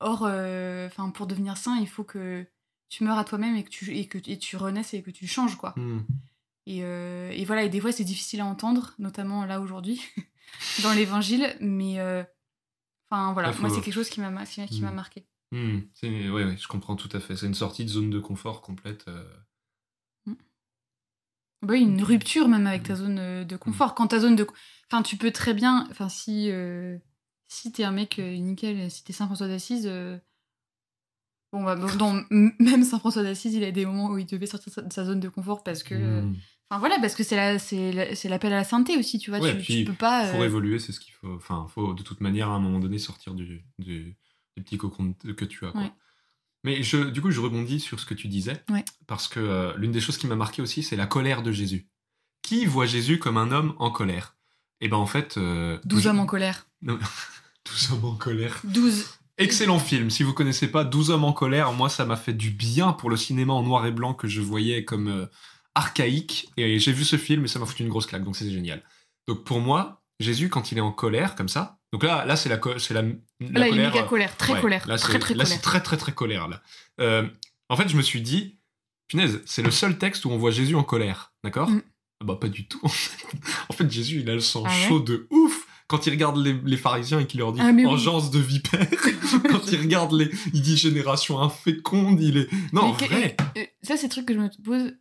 S2: Or, euh, enfin, pour devenir saint, il faut que tu meurs à toi-même et que tu et que et tu renaisses et que tu changes, quoi.
S1: Mhm.
S2: Et, euh, et voilà, et des fois c'est difficile à entendre, notamment là aujourd'hui, dans l'évangile, mais euh, enfin voilà, moi c'est quelque chose qui m'a qui m'a
S1: Mm.
S2: marqué.
S1: Mhm. C'est- ouais, ouais, je comprends tout à fait. C'est une sortie de zone de confort complète. euh.
S2: Bah Oui, une rupture même avec ta zone euh, de confort. Quand ta zone de. Enfin, tu peux très bien. Enfin, si. euh, si t'es un mec euh, nickel, si t'es Saint François d'Assise. euh, Bon, bah, bon, même Saint François d'Assise, il a des moments où il devait sortir de sa- zone de confort parce que.
S1: Mhm.
S2: Enfin, voilà, parce que c'est la- c'est la- c'est l'appel à la sainteté aussi, tu vois.
S1: Ouais,
S2: tu,
S1: puis
S2: tu peux pas. Euh,
S1: évoluer, c'est ce qu'il faut. Enfin, faut de toute manière à un moment donné sortir du, du, du petit cocon que tu as. Quoi.
S2: Ouais.
S1: Mais je, du coup, je rebondis sur ce que tu disais,
S2: Ouais.
S1: parce que euh, l'une des choses qui m'a marqué aussi, c'est la colère de Jésus. Qui voit Jésus comme un homme en colère? Et ben en fait, euh,
S2: 12
S1: je-
S2: hommes en colère.
S1: 12 hommes en colère.
S2: 12.
S1: Excellent film. Si vous connaissez pas 12 hommes en colère, moi ça m'a fait du bien pour le cinéma en noir et blanc que je voyais comme euh, archaïque. Et j'ai vu ce film et ça m'a foutu une grosse claque. Donc c'est génial. Donc pour moi, Jésus quand il est en colère comme ça. Donc là, là c'est la, c'est la, la
S2: Là, il est
S1: colère.
S2: méga colère, très
S1: ouais,
S2: colère,
S1: Là,
S2: très
S1: c'est-
S2: très
S1: là,
S2: colère.
S1: c'est très très très colère là. Euh, en fait, je me suis dit, punaise, c'est le seul texte où on voit Jésus en colère, d'accord?
S2: Mm.
S1: Bah pas du tout. En fait. en Jésus, il a le sang
S2: Ah ouais?
S1: chaud de ouf quand il regarde les, les pharisiens et qu'il leur dit
S2: Ah, oui.
S1: engeance de vipère. quand il regarde les, il dit génération inféconde. Il est non en
S2: Mais que-
S1: vrai.
S2: ça, c'est le truc que je me pose.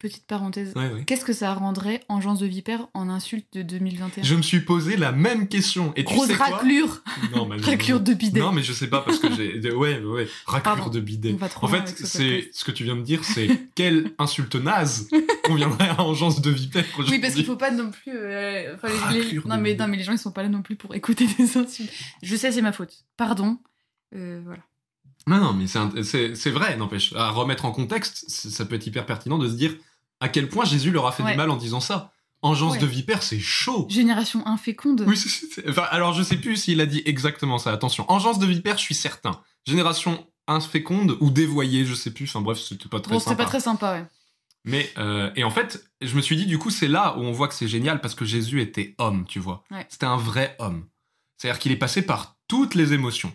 S2: Petite parenthèse.
S1: Ouais, ouais.
S2: Qu'est-ce que ça rendrait Engeance de Vipère en insulte de 2021
S1: Je me suis posé la même question. Et tu
S2: Grosse
S1: sais quoi
S2: raclure
S1: Non, mais
S2: Raclure de bidet.
S1: Non, mais je sais pas parce que j'ai. Ouais, ouais, raclure
S2: Pardon,
S1: de bidet. En fait,
S2: ce
S1: c'est ce que tu viens de dire, c'est quelle insulte naze conviendrait à Engeance de Vipère
S2: Oui, parce qu'il faut pas non plus. euh, les- non, mais, non, mais les gens, ils sont pas là non plus pour écouter des insultes. Je sais, c'est ma faute. Pardon. Euh, voilà.
S1: Non, non, mais c'est vrai, n'empêche. À remettre en contexte, ça peut être hyper pertinent de se dire à quel point Jésus leur a fait
S2: Ouais.
S1: du mal en disant ça. Engeance
S2: Ouais.
S1: de Vipère, c'est chaud.
S2: Génération inféconde.
S1: Oui, c'est- enfin, alors je sais plus s'il a dit exactement ça. Attention, engeance de vipère, je suis certain. Génération inféconde ou dévoyée, je sais plus. Enfin bref, c'était pas très
S2: bon, c'était
S1: sympa.
S2: pas très sympa, ouais.
S1: Mais euh, et en fait, je me suis dit du coup, c'est là où on voit que c'est génial parce que Jésus était homme, tu vois.
S2: Ouais.
S1: C'était un vrai homme. C'est-à-dire qu'il est passé par toutes les émotions.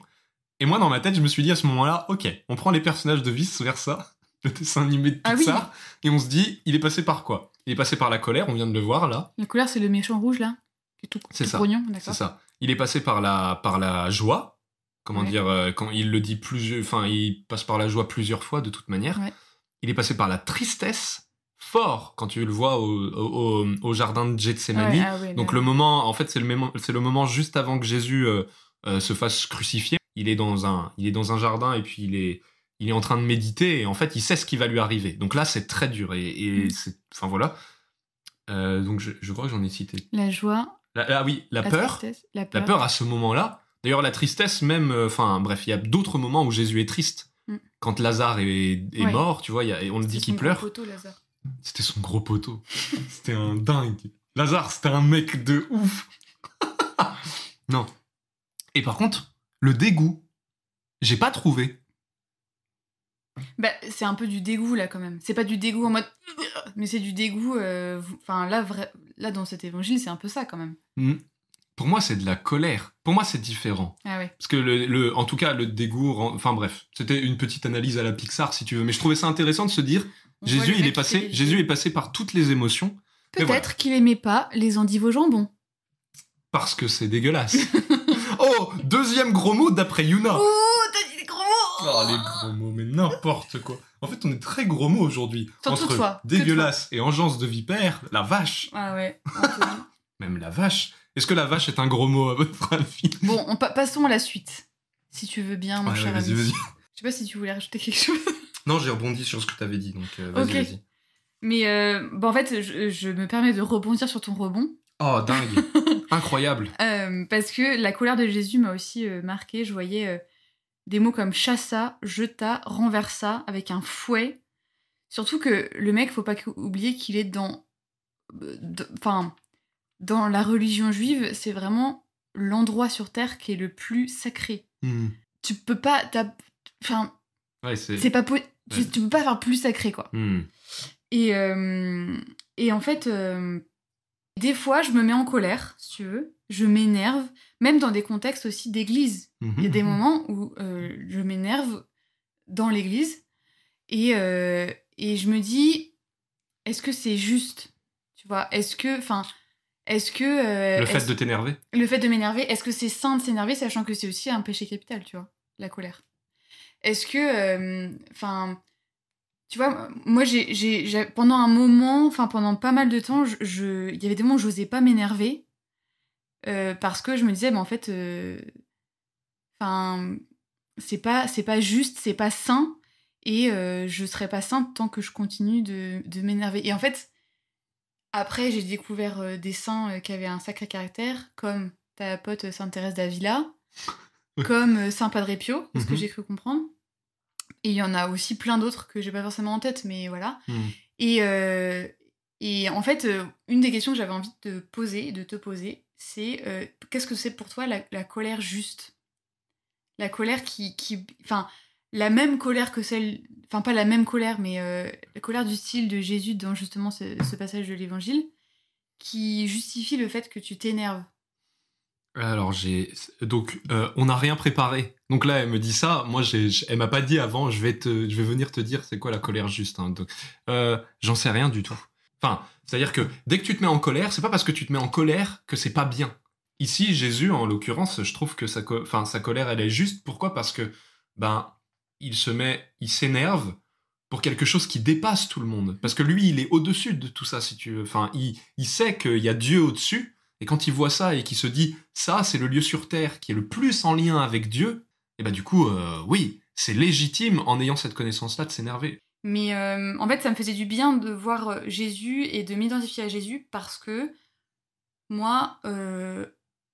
S1: Et moi, dans ma tête, je me suis dit à ce moment-là, ok, on prend les personnages de vice versa, le dessin animé de
S2: Ah oui.
S1: Pixar, et on se dit, il est passé par quoi? Il est passé par la colère, on vient de le voir là.
S2: La colère, c'est le méchant rouge, là Qui est tout,
S1: C'est ça. C'est ça. Il est passé par la, par la joie. Comment
S2: Ouais.
S1: dire euh, Quand il le dit plusieurs. Enfin, il passe par la joie plusieurs fois, de toute manière.
S2: Ouais.
S1: Il est passé par la tristesse, fort, quand tu le vois au, au, au- jardin de Gethsemane.
S2: Ouais, ah
S1: Donc, le moment. En fait, c'est le, moment- c'est le moment juste avant que Jésus euh, euh, se fasse crucifier. Il est, dans un, il est dans un jardin et puis il est. Il est en train de méditer et en fait, il sait ce qui va lui arriver. Donc là, c'est très dur et, et
S2: Mm.
S1: c'est. Enfin voilà. Euh, donc je, je crois que j'en ai cité.
S2: La joie,
S1: La- ah oui, la,
S2: la
S1: peur.
S2: tristesse, la
S1: La
S2: peur.
S1: à ce moment-là. D'ailleurs, la tristesse, même. euh, Enfin, bref, il y a d'autres moments où Jésus est triste.
S2: Mm.
S1: Quand Lazare est, est
S2: Ouais.
S1: mort, tu vois, y a- on le dit qu'il pleure.
S2: poteau, Lazare.
S1: C'était son gros poteau. c'était un dingue. Lazare, c'était un mec de ouf. non. Et par contre, le dégoût, j'ai pas trouvé.
S2: Bah, c'est un peu du dégoût là quand même. C'est pas du dégoût en mode. Mais c'est du dégoût. euh, vous- Enfin, là, vrai... là, dans cet évangile, c'est un peu ça quand même.
S1: Mm. Pour moi, c'est de la colère. Pour moi, c'est différent.
S2: Ah ouais.
S1: Parce que, le, le- en tout cas, le dégoût. rend- Enfin, bref, c'était une petite analyse à la Pixar, si tu veux. Mais je trouvais ça intéressant de se dire
S2: On voit
S1: Jésus, il
S2: mec
S1: est
S2: qui
S1: passé.
S2: des-
S1: Jésus est passé par toutes les émotions.
S2: Peut-être
S1: voilà.
S2: qu'il aimait pas les endives au jambon.
S1: Parce que c'est dégueulasse. oh, deuxième gros mot d'après Yuna.
S2: Oh, t'as dit des gros mots
S1: Oh, les gros mots, mais n'importe quoi. En fait, on est très gros mots aujourd'hui. Entre
S2: toi,
S1: dégueulasse et engeance de vipère, la vache.
S2: Ah ouais.
S1: Même la vache. Est-ce que la vache est un gros mot à votre avis?
S2: Bon, on pa- passons à la suite. Si tu veux bien, mon
S1: Ouais,
S2: cher
S1: vas-y,
S2: ami.
S1: vas-y.
S2: Je sais pas si tu voulais rajouter quelque chose.
S1: Non, j'ai rebondi sur ce que tu avais dit, donc euh, vas-y,
S2: Ok.
S1: vas-y.
S2: Mais euh, bon, en fait, je, je me permets de rebondir sur ton rebond.
S1: Oh, dingue. Incroyable.
S2: Euh, parce que la colère de Jésus m'a aussi euh, marqué. Je voyais euh, des mots comme chassa, jeta, renversa, avec un fouet. Surtout que le mec, faut pas oublier qu'il est dans. euh, Enfin, dans la religion juive, c'est vraiment l'endroit sur terre qui est le plus sacré.
S1: Hmm.
S2: Tu peux pas. t'as- Enfin,
S1: Ouais, c'est.
S2: pas. Tu,
S1: Ouais.
S2: tu peux pas faire plus sacré, quoi.
S1: Hmm.
S2: Et, euh, et en fait, euh, des fois, je me mets en colère, si tu veux. Je m'énerve, même dans des contextes aussi d'église. Il y a des
S1: Mhm.
S2: moments où euh, je m'énerve dans l'église et, euh, et je me dis, est-ce que c'est juste? Tu vois, est-ce que. Enfin. Est-ce que. euh,
S1: Le fait
S2: est-ce-
S1: de t'énerver?
S2: le fait de m'énerver, est-ce que c'est sain de s'énerver, sachant que c'est aussi un péché capital, tu vois, la colère? Est-ce que, enfin, tu vois, moi, j'ai, j'ai, j'ai- pendant un moment, enfin, pendant pas mal de temps, je, je- il y avait des moments où j'osais pas m'énerver parce que je me disais, mais en fait, enfin, c'est pas, c'est pas juste, c'est pas sain, et euh, je serai pas sainte tant que je continue de, de m'énerver. Et en fait, après, j'ai découvert euh, des saints euh, qui avaient un sacré caractère, comme ta pote euh, Sainte Thérèse d'Avila, comme Saint Padre Pio, c'est ce que
S1: Mhm.
S2: j'ai cru comprendre. Et il y en a aussi plein d'autres que j'ai pas forcément en tête, mais voilà.
S1: Hmm.
S2: Et, et en fait, une des questions que j'avais envie de te poser, de te poser, c'est qu'est-ce que c'est pour toi la, la colère juste? La colère qui, qui. Enfin, la même colère que celle. Enfin, pas la même colère, mais euh, la colère du style de Jésus dans justement ce, passage de l'évangile, qui justifie le fait que tu t'énerves.
S1: Alors j'ai donc euh, on n'a rien préparé. Donc là elle me dit ça. Moi j'ai elle m'a pas dit avant. Je vais te je vais venir te dire c'est quoi la colère juste. hein. Euh, j'en sais rien du tout. Enfin c'est à dire que dès que tu te mets en colère c'est pas parce que tu te mets en colère que c'est pas bien. Ici Jésus en l'occurrence je trouve que sa colère elle est juste. Pourquoi? Parce que ben il se met il s'énerve pour quelque chose qui dépasse tout le monde. Parce que lui il est au dessus de tout ça si tu veux. Enfin il il sait qu'il y a Dieu au dessus. Et quand il voit ça et qu'il se dit ça, c'est le lieu sur terre qui est le plus en lien avec Dieu, et bah du coup, euh, oui, c'est légitime en ayant cette connaissance-là de s'énerver.
S2: Mais euh, en fait, ça me faisait du bien de voir euh, Jésus et de m'identifier à Jésus parce que moi, euh,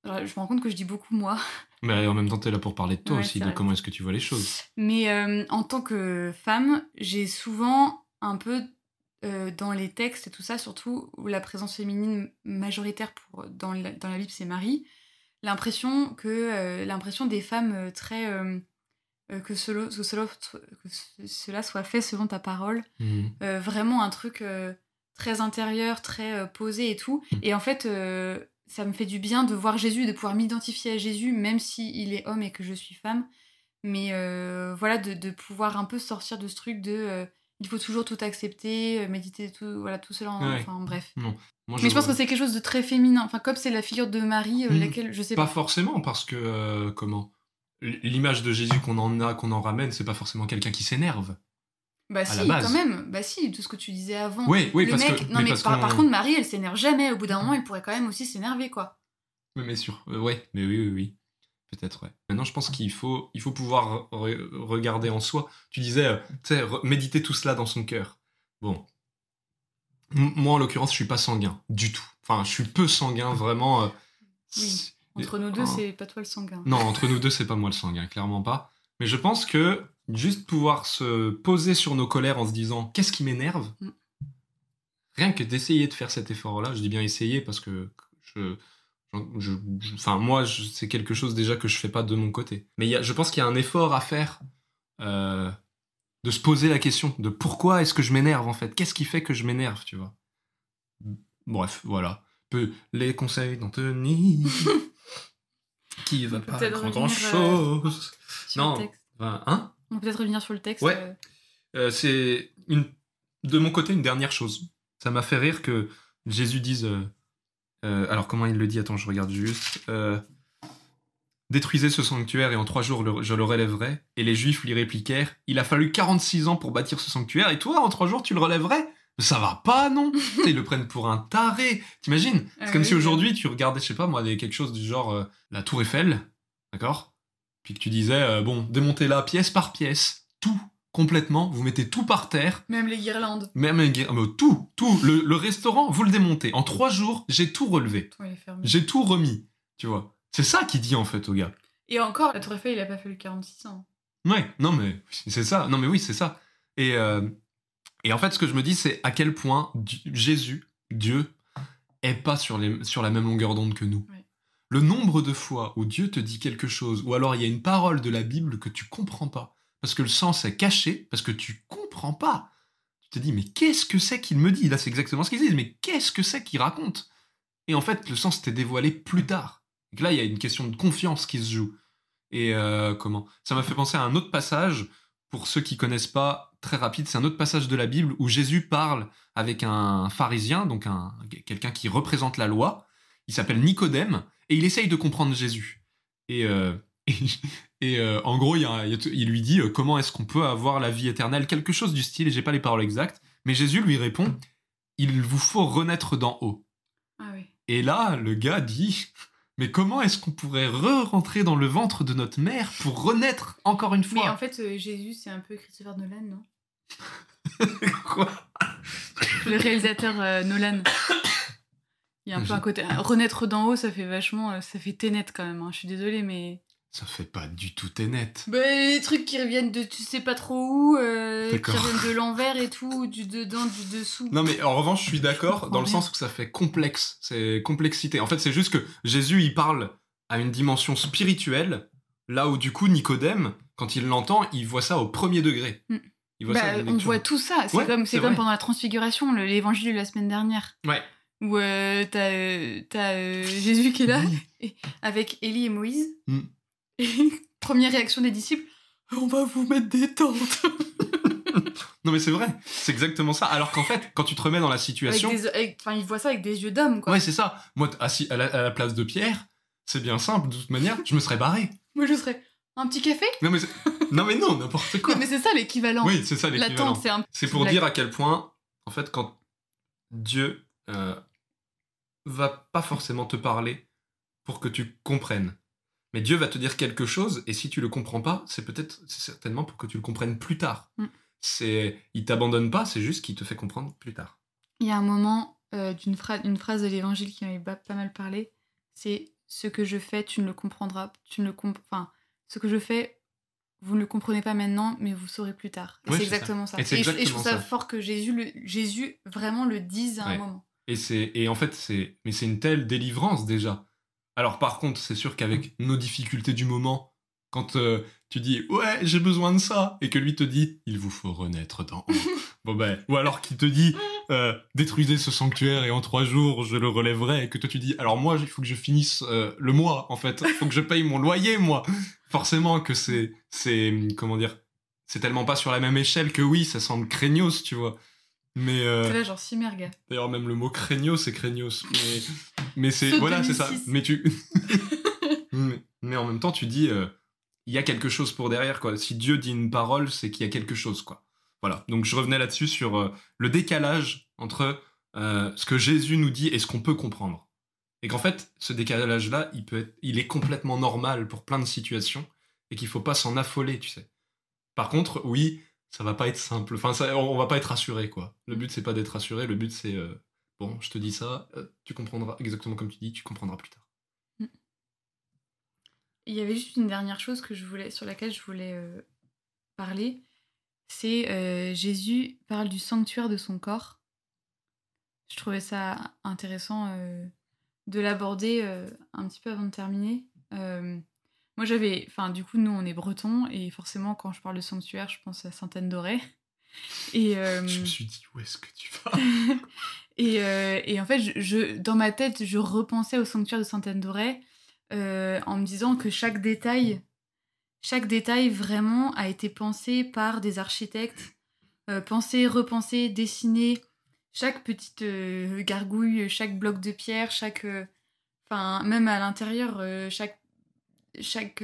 S2: alors, je me rends compte que je dis beaucoup moi,
S1: Mais en même temps, t'es là pour parler de toi
S2: Ouais,
S1: aussi, de
S2: vrai.
S1: comment est-ce que tu vois les choses.
S2: mais euh, en tant que femme, j'ai souvent un peu euh, dans les textes et tout ça, surtout où la présence féminine majoritaire pour, dans, la, dans la Bible, c'est Marie, l'impression que euh, l'impression des femmes très que, cela, que, cela, que ce- cela soit fait selon ta parole euh, vraiment un truc très intérieur, très posé et tout.
S1: Mm.
S2: Et en fait, ça me fait du bien de voir Jésus et de pouvoir m'identifier à Jésus, même si il est homme et que je suis femme. Mais euh, voilà, de, de pouvoir un peu sortir de ce truc de euh, il faut toujours tout accepter, euh, méditer tout, voilà, tout cela.
S1: Ouais.
S2: Enfin bref.
S1: Moi,
S2: Mais je pense que c'est quelque chose de très féminin. Enfin, comme c'est la figure de Marie, euh,
S1: Mm.
S2: laquelle je sais
S1: pas
S2: pas.
S1: forcément parce que comment? L'image de Jésus qu'on en a, qu'on en ramène, c'est pas forcément quelqu'un qui s'énerve.
S2: Bah si,
S1: base.
S2: quand même. Bah si, tout ce que tu disais avant.
S1: Oui, oui,
S2: le
S1: parce
S2: mec,
S1: que.
S2: non mais, par, contre, Marie, elle s'énerve jamais. Au bout d'un moment, elle pourrait quand même aussi s'énerver, quoi.
S1: Oui, mais sûr. Euh, ouais, mais oui, oui, oui. Peut-être, ouais. Maintenant, je pense qu'il faut, il faut pouvoir re- regarder en soi. Tu disais, euh, tu sais, méditer tout cela dans son cœur. Bon. M- moi, en l'occurrence, je suis pas sanguin, du tout. Enfin, je suis peu sanguin, vraiment. euh,
S2: Oui. Entre nous deux, c'est pas toi le sanguin.
S1: Non, entre nous deux, c'est pas moi le sanguin, clairement pas. Mais je pense que juste pouvoir se poser sur nos colères en se disant qu'est-ce qui m'énerve,
S2: Mm.
S1: rien que d'essayer de faire cet effort-là, je dis bien essayer parce que je, je- je- enfin moi, c'est quelque chose déjà que je fais pas de mon côté. Mais y a, je pense qu'il y a un effort à faire euh, de se poser la question de pourquoi est-ce que je m'énerve en fait, qu'est-ce qui fait que je m'énerve, tu vois? Bref, voilà. Peu les conseils d'Anthony. qui va pas grand,
S2: revenir,
S1: chose. Non.
S2: texte.
S1: Enfin, hein?
S2: On peut peut-être revenir sur le texte.
S1: Ouais.
S2: euh,
S1: Euh, c'est une de mon côté une dernière chose. Ça m'a fait rire que Jésus dise. euh, euh, alors comment il le dit? Attends, je regarde juste. Détruisez ce sanctuaire et en trois jours le- je le relèverai. Et les Juifs lui répliquèrent Il a fallu 46 ans pour bâtir ce sanctuaire et toi, en trois jours, tu le relèverais? Ça va pas, non? Ils le prennent pour un taré. T'imagines? C'est
S2: Ah
S1: comme
S2: oui,
S1: si aujourd'hui tu regardais, je sais pas moi, quelque chose du genre la Tour Eiffel, d'accord? Puis que tu disais euh, Bon, démontez-la pièce par pièce, tout, complètement, vous mettez tout par terre.
S2: Même les guirlandes.
S1: Même les guir- mais tout, tout. Le, le restaurant, vous le démontez. En trois jours, j'ai tout relevé. J'ai tout remis. Tu vois. C'est ça qu'il dit en fait au gars.
S2: Et encore, la Tour Eiffel, il a pas fallu 46 ans.
S1: Ouais, non mais c'est ça. Non mais oui, c'est ça. Et, euh, et en fait, ce que je me dis, c'est à quel point Jésus, Dieu, est pas sur, les, sur la même longueur d'onde que nous.
S2: Ouais.
S1: Le nombre de fois où Dieu te dit quelque chose, ou alors il y a une parole de la Bible que tu comprends pas, parce que le sens est caché, parce que tu comprends pas. Tu te dis, mais qu'est-ce que c'est qu'il me dit? Là, c'est exactement ce qu'il dit, mais qu'est-ce que c'est qu'il raconte? Et en fait, le sens t'est dévoilé plus tard. Là, il y a une question de confiance qui se joue. Et euh, comment? Ça m'a fait penser à un autre passage, pour ceux qui connaissent pas, très rapide, c'est un autre passage de la Bible où Jésus parle avec un pharisien, donc un, quelqu'un qui représente la loi. Il s'appelle Nicodème, et il essaye de comprendre Jésus. Et, euh, et, et, euh, en gros, il, y a- lui dit euh, comment est-ce qu'on peut avoir la vie éternelle, quelque chose du style, j'ai pas les paroles exactes, mais Jésus lui répond il vous faut renaître d'en haut.
S2: Ah oui.
S1: Et là, le gars dit Mais comment est-ce qu'on pourrait re-rentrer dans le ventre de notre mère pour renaître encore une fois?
S2: Mais en fait, euh, Jésus, c'est un peu Christopher Nolan, non?
S1: Quoi?
S2: Le réalisateur euh, Nolan. Il y a un peu
S1: Je-
S2: un côté. Renaître d'en haut, ça fait vachement. euh, Ça fait Ténet quand même. hein. Je suis désolée, mais.
S1: Ça fait pas du tout tes net.
S2: Bah, les trucs qui reviennent de tu sais pas trop où, euh, qui reviennent de l'envers et tout, du dedans, du dessous.
S1: Non mais en revanche, je suis d'accord dans le sens où ça fait complexe, c'est complexité. En fait, c'est juste que Jésus, il parle à une dimension spirituelle, là où du coup Nicodème, quand il l'entend, il voit ça au premier degré.
S2: Mm.
S1: Il voit ça
S2: Bah, on voit tout ça. C'est
S1: Ouais,
S2: comme, comme pendant la transfiguration, le- l'évangile de la semaine dernière.
S1: Ouais.
S2: Où euh, t'as, euh, euh, Jésus qui est là, avec Élie et Moïse.
S1: Mm.
S2: Et première réaction des disciples on va vous mettre des tentes.
S1: Non mais c'est vrai, c'est exactement ça. Alors qu'en fait, quand tu te remets dans la situation,
S2: Enfin, ils voient ça avec des yeux d'homme, quoi.
S1: ouais c'est ça. Moi, assis à la, à la place de Pierre, c'est bien simple. De toute manière, je me serais barré.
S2: Moi, je serais un petit café
S1: Non mais non mais non, n'importe quoi.
S2: Non, mais c'est ça l'équivalent.
S1: Oui, c'est ça
S2: La
S1: l'équivalent.
S2: tente, c'est un.
S1: C'est pour
S2: la-
S1: dire à quel point, en fait, quand Dieu euh, va pas forcément te parler pour que tu comprennes. Mais Dieu va te dire quelque chose, et si tu le comprends pas, c'est peut-être, c'est certainement pour que tu le comprennes plus tard.
S2: Mm.
S1: C'est, il t'abandonne pas, c'est juste qu'il te fait comprendre plus tard.
S2: Il y a un moment euh, d'une phrase, une phrase de l'évangile qui m'avait pas, mal parlé. C'est ce que je fais, tu ne le comprendras, tu ne le comp- enfin, ce que je fais, vous ne le comprenez pas maintenant, mais vous saurez plus tard. Et c'est exactement ça.
S1: Et c'est
S2: je- trouve ça,
S1: ça.
S2: fort que Jésus, le, Jésus vraiment le dise à
S1: Ouais.
S2: un moment.
S1: Et c'est, et en fait, c'est, mais c'est une telle délivrance déjà. Alors par contre, c'est sûr qu'avec nos difficultés du moment, quand euh, tu dis ouais j'ai besoin de ça et que lui te dit il vous faut renaître dans bon ben ou alors qu'il te dit euh, détruisez ce sanctuaire et en trois jours je le relèverai et que toi tu dis alors moi il faut que je finisse euh, le mois en fait. Il faut que je paye mon loyer moi forcément que c'est c'est comment dire c'est tellement pas sur la même échelle que oui ça semble craignos tu vois mais euh,
S2: C'est là genre Simerga.
S1: D'ailleurs, même le mot craignos, c'est craignos. Mais, mais c'est. Voilà, c'est ça.
S2: 2006.
S1: Mais tu. mais, mais en même temps, tu dis, euh, il y a quelque chose pour derrière, quoi. Si Dieu dit une parole, c'est qu'il y a quelque chose, quoi. Voilà. Donc, je revenais là-dessus sur euh, le décalage entre euh, ce que Jésus nous dit et ce qu'on peut comprendre. Et qu'en fait, ce décalage-là, il, peut être, il est complètement normal pour plein de situations et qu'il faut pas s'en affoler, tu sais. Par contre, oui, ça va pas être simple. Enfin, ça, on, va pas être rassuré, quoi. Le but, c'est pas d'être rassuré. Le but, c'est euh, bon, je te dis ça, euh, tu comprendras exactement comme tu dis, tu comprendras plus tard.
S2: Il y avait juste une dernière chose que je voulais, sur laquelle je voulais euh, parler. C'est Jésus parle du sanctuaire de son corps. Je trouvais ça intéressant de l'aborder un petit peu avant de terminer. Moi, j'avais. Enfin, du coup, nous, on est bretons, et forcément, quand je parle de sanctuaire, je pense à Sainte-Anne-d'Auray. Et, euh,
S1: Je me suis dit, où est-ce que tu vas?
S2: Et, euh, et en fait, je, je- dans ma tête, je repensais au sanctuaire de Sainte-Anne-d'Auray euh, en me disant que chaque détail, chaque détail vraiment a été pensé par des architectes, pensé, repensé, dessiné. Chaque petite gargouille, chaque bloc de pierre, chaque, enfin même à l'intérieur, chaque chaque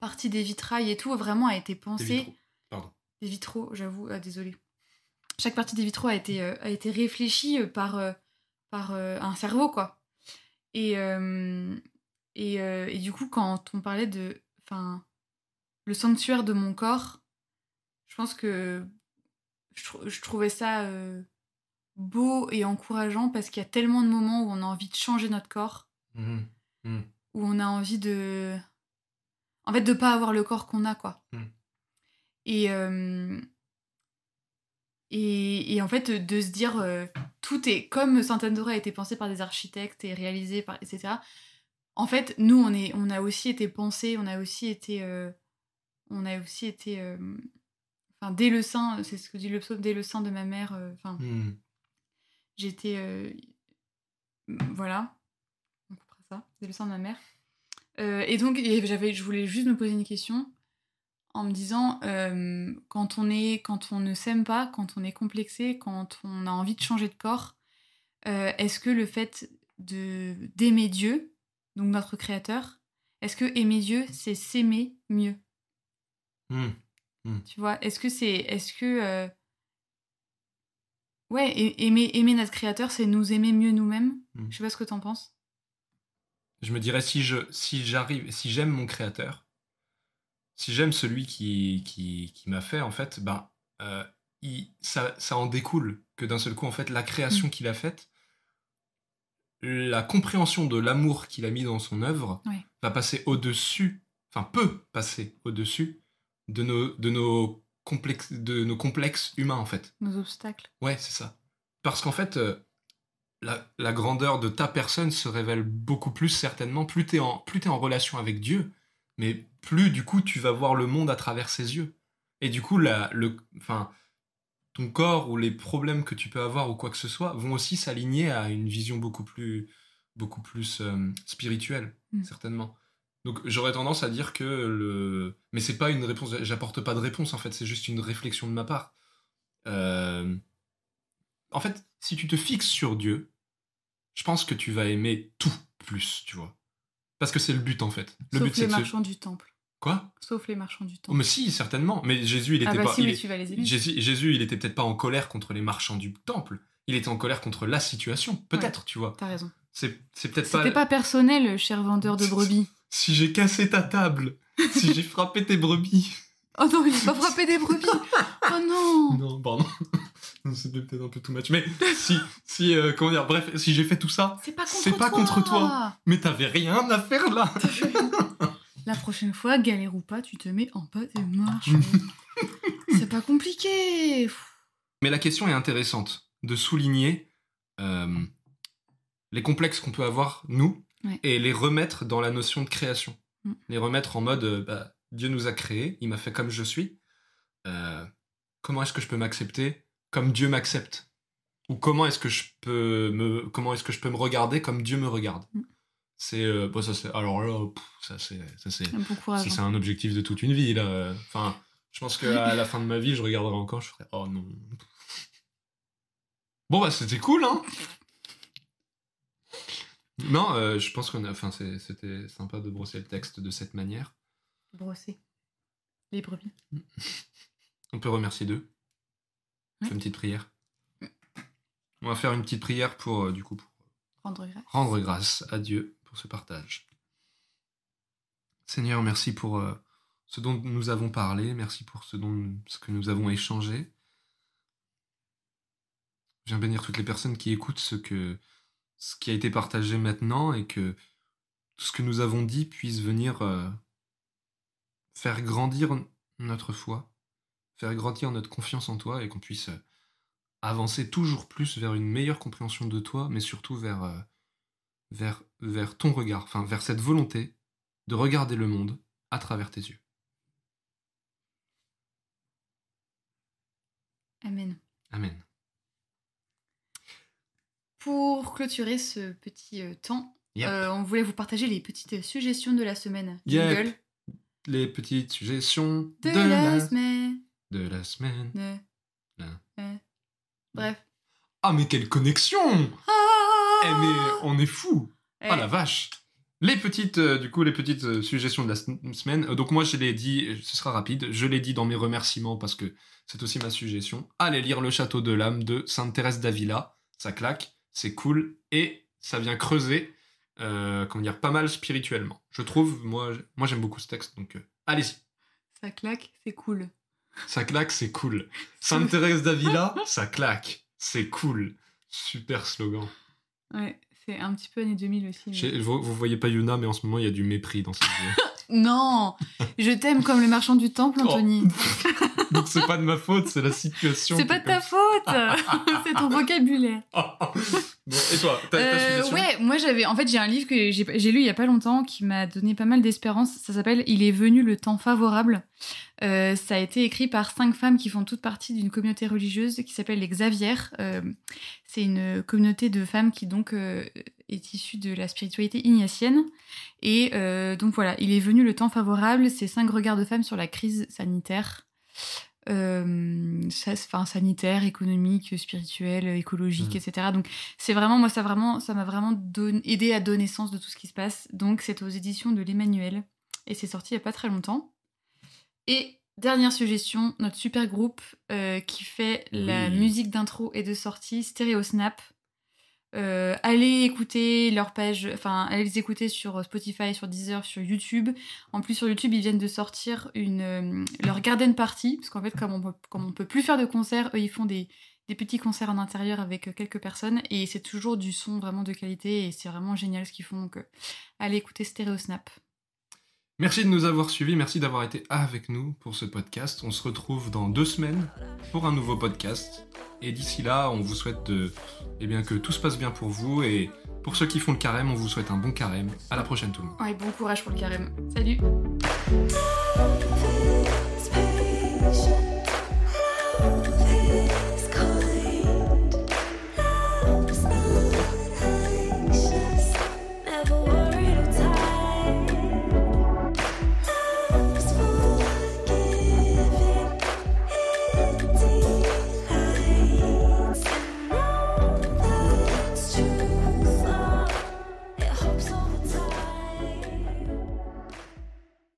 S2: partie des vitrailles et tout vraiment a été
S1: Des
S2: pensée.
S1: vitraux. Pardon.
S2: Des vitraux, j'avoue, ah, désolé. Chaque partie des vitraux a été, euh, a été réfléchie euh, par, euh, par euh, un cerveau, quoi. Et, euh, et, euh, et du coup, quand on parlait de. Enfin, le sanctuaire de mon corps, je pense que je, trou- je trouvais ça euh, beau et encourageant parce qu'il y a tellement de moments où on a envie de changer notre corps,
S1: Mhm.
S2: où on a envie de. En fait, de pas avoir le corps qu'on a, quoi.
S1: Mm.
S2: Et, euh, et, et en fait, de se dire, euh, tout est comme Saint-Andoré a été pensé par des architectes et réalisé par etc. En fait, nous, on est, on a aussi été pensé, on a aussi été, euh, on a aussi été, enfin, dès le sein, c'est ce que dit le psaume, dès le sein de ma mère, enfin,
S1: Mhm.
S2: j'étais, voilà, on coupera ça, dès le sein de ma mère. Euh, et donc, j'avais, je voulais juste me poser une question en me disant, euh, quand on est, quand on ne s'aime pas, quand on est complexé, quand on a envie de changer de corps, euh, est-ce que le fait de d'aimer Dieu, donc notre Créateur, est-ce que aimer Dieu, c'est s'aimer mieux?
S1: Mhm.
S2: Tu vois Est-ce que c'est, est-ce que ouais, aimer aimer notre Créateur, c'est nous aimer mieux nous-mêmes?
S1: Mm.
S2: Je sais pas ce que t'en penses.
S1: Je me dirais si je si j'arrive si j'aime mon créateur, si j'aime celui qui qui, qui m'a fait en fait, ben euh, il- ça ça en découle que d'un seul coup en fait la création
S2: Mm.
S1: qu'il a faite, la compréhension de l'amour qu'il a mis dans son œuvre va passer au dessus, enfin peut passer au dessus de nos de nos complexes de nos complexes humains en fait.
S2: Nos obstacles.
S1: Ouais, c'est ça. Parce qu'en fait, euh, la, la grandeur de ta personne se révèle beaucoup plus certainement. Plus plus t'es en relation avec Dieu, mais plus du coup tu vas voir le monde à travers ses yeux. Et du coup, la, le, enfin, ton corps ou les problèmes que tu peux avoir ou quoi que ce soit vont aussi s'aligner à une vision beaucoup plus, beaucoup plus euh, spirituelle,
S2: Mm.
S1: certainement. Donc j'aurais tendance à dire que le, mais c'est pas une réponse. J'apporte pas de réponse en fait. C'est juste une réflexion de ma part. Euh, En fait, si tu te fixes sur Dieu, je pense que tu vas aimer tout plus, tu vois. Parce que c'est le but en fait. Le
S2: Sauf
S1: but c'est
S2: les marchands du temple.
S1: Quoi?
S2: Sauf les marchands du
S1: Oh,
S2: temple.
S1: Mais si, certainement. Mais Jésus, il était
S2: ah bah
S1: pas.
S2: si,
S1: il
S2: mais
S1: est-
S2: tu vas les aimer.
S1: Jésus, Jésus, il était peut-être pas en colère contre les marchands du temple. Il était en colère contre la situation. Peut-être, tu vois.
S2: T'as raison.
S1: C'est peut-être
S2: C'était
S1: pas.
S2: pas personnel, cher vendeur de brebis.
S1: Si j'ai cassé ta table, si j'ai frappé tes brebis.
S2: Oh non, il a pas frappé des brebis. Oh non.
S1: Non, pardon. C'était peut-être un peu too much. Mais si, si, euh, comment dire, bref, si j'ai fait tout ça,
S2: C'est pas contre
S1: C'est pas
S2: toi.
S1: contre toi. mais t'avais rien à faire là.
S2: La prochaine fois, galère ou pas, tu te mets en bas des marches. C'est pas compliqué.
S1: Mais la question est intéressante de souligner euh, les complexes qu'on peut avoir, nous,
S2: Ouais.
S1: et les remettre dans la notion de création.
S2: Mm.
S1: Les remettre en mode euh, bah, Dieu nous a créés, il m'a fait comme je suis. Euh, comment est-ce que je peux m'accepter comme Dieu m'accepte Ou comment est-ce que je peux me comment est-ce que je peux me regarder comme Dieu me regarde
S2: Mm.
S1: C'est euh, bon, ça c'est alors là pff, ça c'est ça c'est c'est un objectif de toute une vie là. Enfin, je pense qu'à la fin de ma vie, je regarderai encore, je ferai oh non. Bon bah c'était cool hein. Non, euh, je pense qu'on a, enfin c'était sympa de brosser le texte de cette manière.
S2: Brosser. Les brebis.
S1: On peut remercier d'eux. Fait une petite prière. On va faire une petite prière pour euh, du coup pour
S2: Rendre grâce.
S1: rendre grâce à Dieu pour ce partage. Seigneur, merci pour euh, ce dont nous avons parlé, merci pour ce, dont, ce que nous avons échangé. Je viens bénir toutes les personnes qui écoutent ce, que, ce qui a été partagé maintenant et que tout ce que nous avons dit puisse venir euh, faire grandir notre foi, faire grandir notre confiance en toi et qu'on puisse euh, avancer toujours plus vers une meilleure compréhension de toi, mais surtout vers, euh, vers, vers ton regard, enfin vers cette volonté de regarder le monde à travers tes yeux.
S2: Amen.
S1: Amen.
S2: Pour clôturer ce petit euh, temps,
S1: Yep.
S2: euh, on voulait vous partager les petites suggestions de la semaine.
S1: Yep. Les petites suggestions
S2: de,
S1: de,
S2: la,
S1: la,
S2: semaine.
S1: De la semaine.
S2: De- Bref.
S1: Ah mais quelle connexion
S2: Ah
S1: Eh mais on est fou
S2: Eh,
S1: Ah la vache Les petites, euh, du coup, les petites euh, suggestions de la semaine. Euh, donc moi, je l'ai dit, ce sera rapide. Je l'ai dit dans mes remerciements parce que c'est aussi ma suggestion. Allez lire Le Château de l'âme de Sainte Thérèse d'Avila. Ça claque, c'est cool et ça vient creuser, comment dire, pas mal spirituellement. Je trouve, moi, moi j'aime beaucoup ce texte, donc allez-y.
S2: Ça claque, c'est cool.
S1: Ça claque, c'est cool. Sainte Thérèse d'Avila, ça claque, c'est cool. Super slogan.
S2: Ouais, c'est un petit peu années 2000 aussi. mais-
S1: Vous, vous voyez pas Yuna, mais en ce moment, il y a du mépris dans cette vidéo.
S2: Non Je t'aime comme le marchand du temple,
S1: Oh.
S2: Anthony.
S1: Donc c'est pas de ma faute, c'est la situation.
S2: c'est pas de ta faute C'est ton vocabulaire.
S1: bon, et toi, ta, ta
S2: Euh, ouais, moi j'avais. En fait, j'ai un livre que j'ai lu il y a pas longtemps qui m'a donné pas mal d'espérance. Ça s'appelle Il est venu le temps favorable. Euh, ça a été écrit par cinq femmes qui font toutes partie d'une communauté religieuse qui s'appelle les Xavières. Euh, c'est une communauté de femmes qui donc est issue de la spiritualité ignatienne. Et euh, donc voilà, il est venu le temps favorable. C'est cinq regards de femmes sur la crise sanitaire. Euh, ça, enfin, sanitaire, économique, spirituelle, écologique,
S1: Mm.
S2: etc. Donc c'est vraiment moi ça vraiment ça m'a vraiment don- aidé à donner sens de tout ce qui se passe. Donc c'est aux éditions de l'Emmanuel et c'est sorti il y a pas très longtemps. Et dernière suggestion, notre super groupe euh, qui fait la musique d'intro et de sortie, Stereo Snap. Euh, allez écouter leur page, enfin allez les écouter sur Spotify, sur Deezer, sur YouTube. En plus sur YouTube ils viennent de sortir une euh, leur garden party parce qu'en fait comme on peut, peut plus faire de concerts, eux ils font des, des petits concerts en intérieur avec euh, quelques personnes et c'est toujours du son vraiment de qualité et c'est vraiment génial ce qu'ils font donc euh, allez écouter Stereo Snap.
S1: Merci de nous avoir suivis, merci d'avoir été avec nous pour ce podcast. On se retrouve dans deux semaines pour un nouveau podcast. Et d'ici là, on vous souhaite de, eh bien, que tout se passe bien pour vous. Et pour ceux qui font le carême, on vous souhaite un bon carême. À la prochaine tout le monde.
S2: Ouais, bon courage pour le carême. Salut.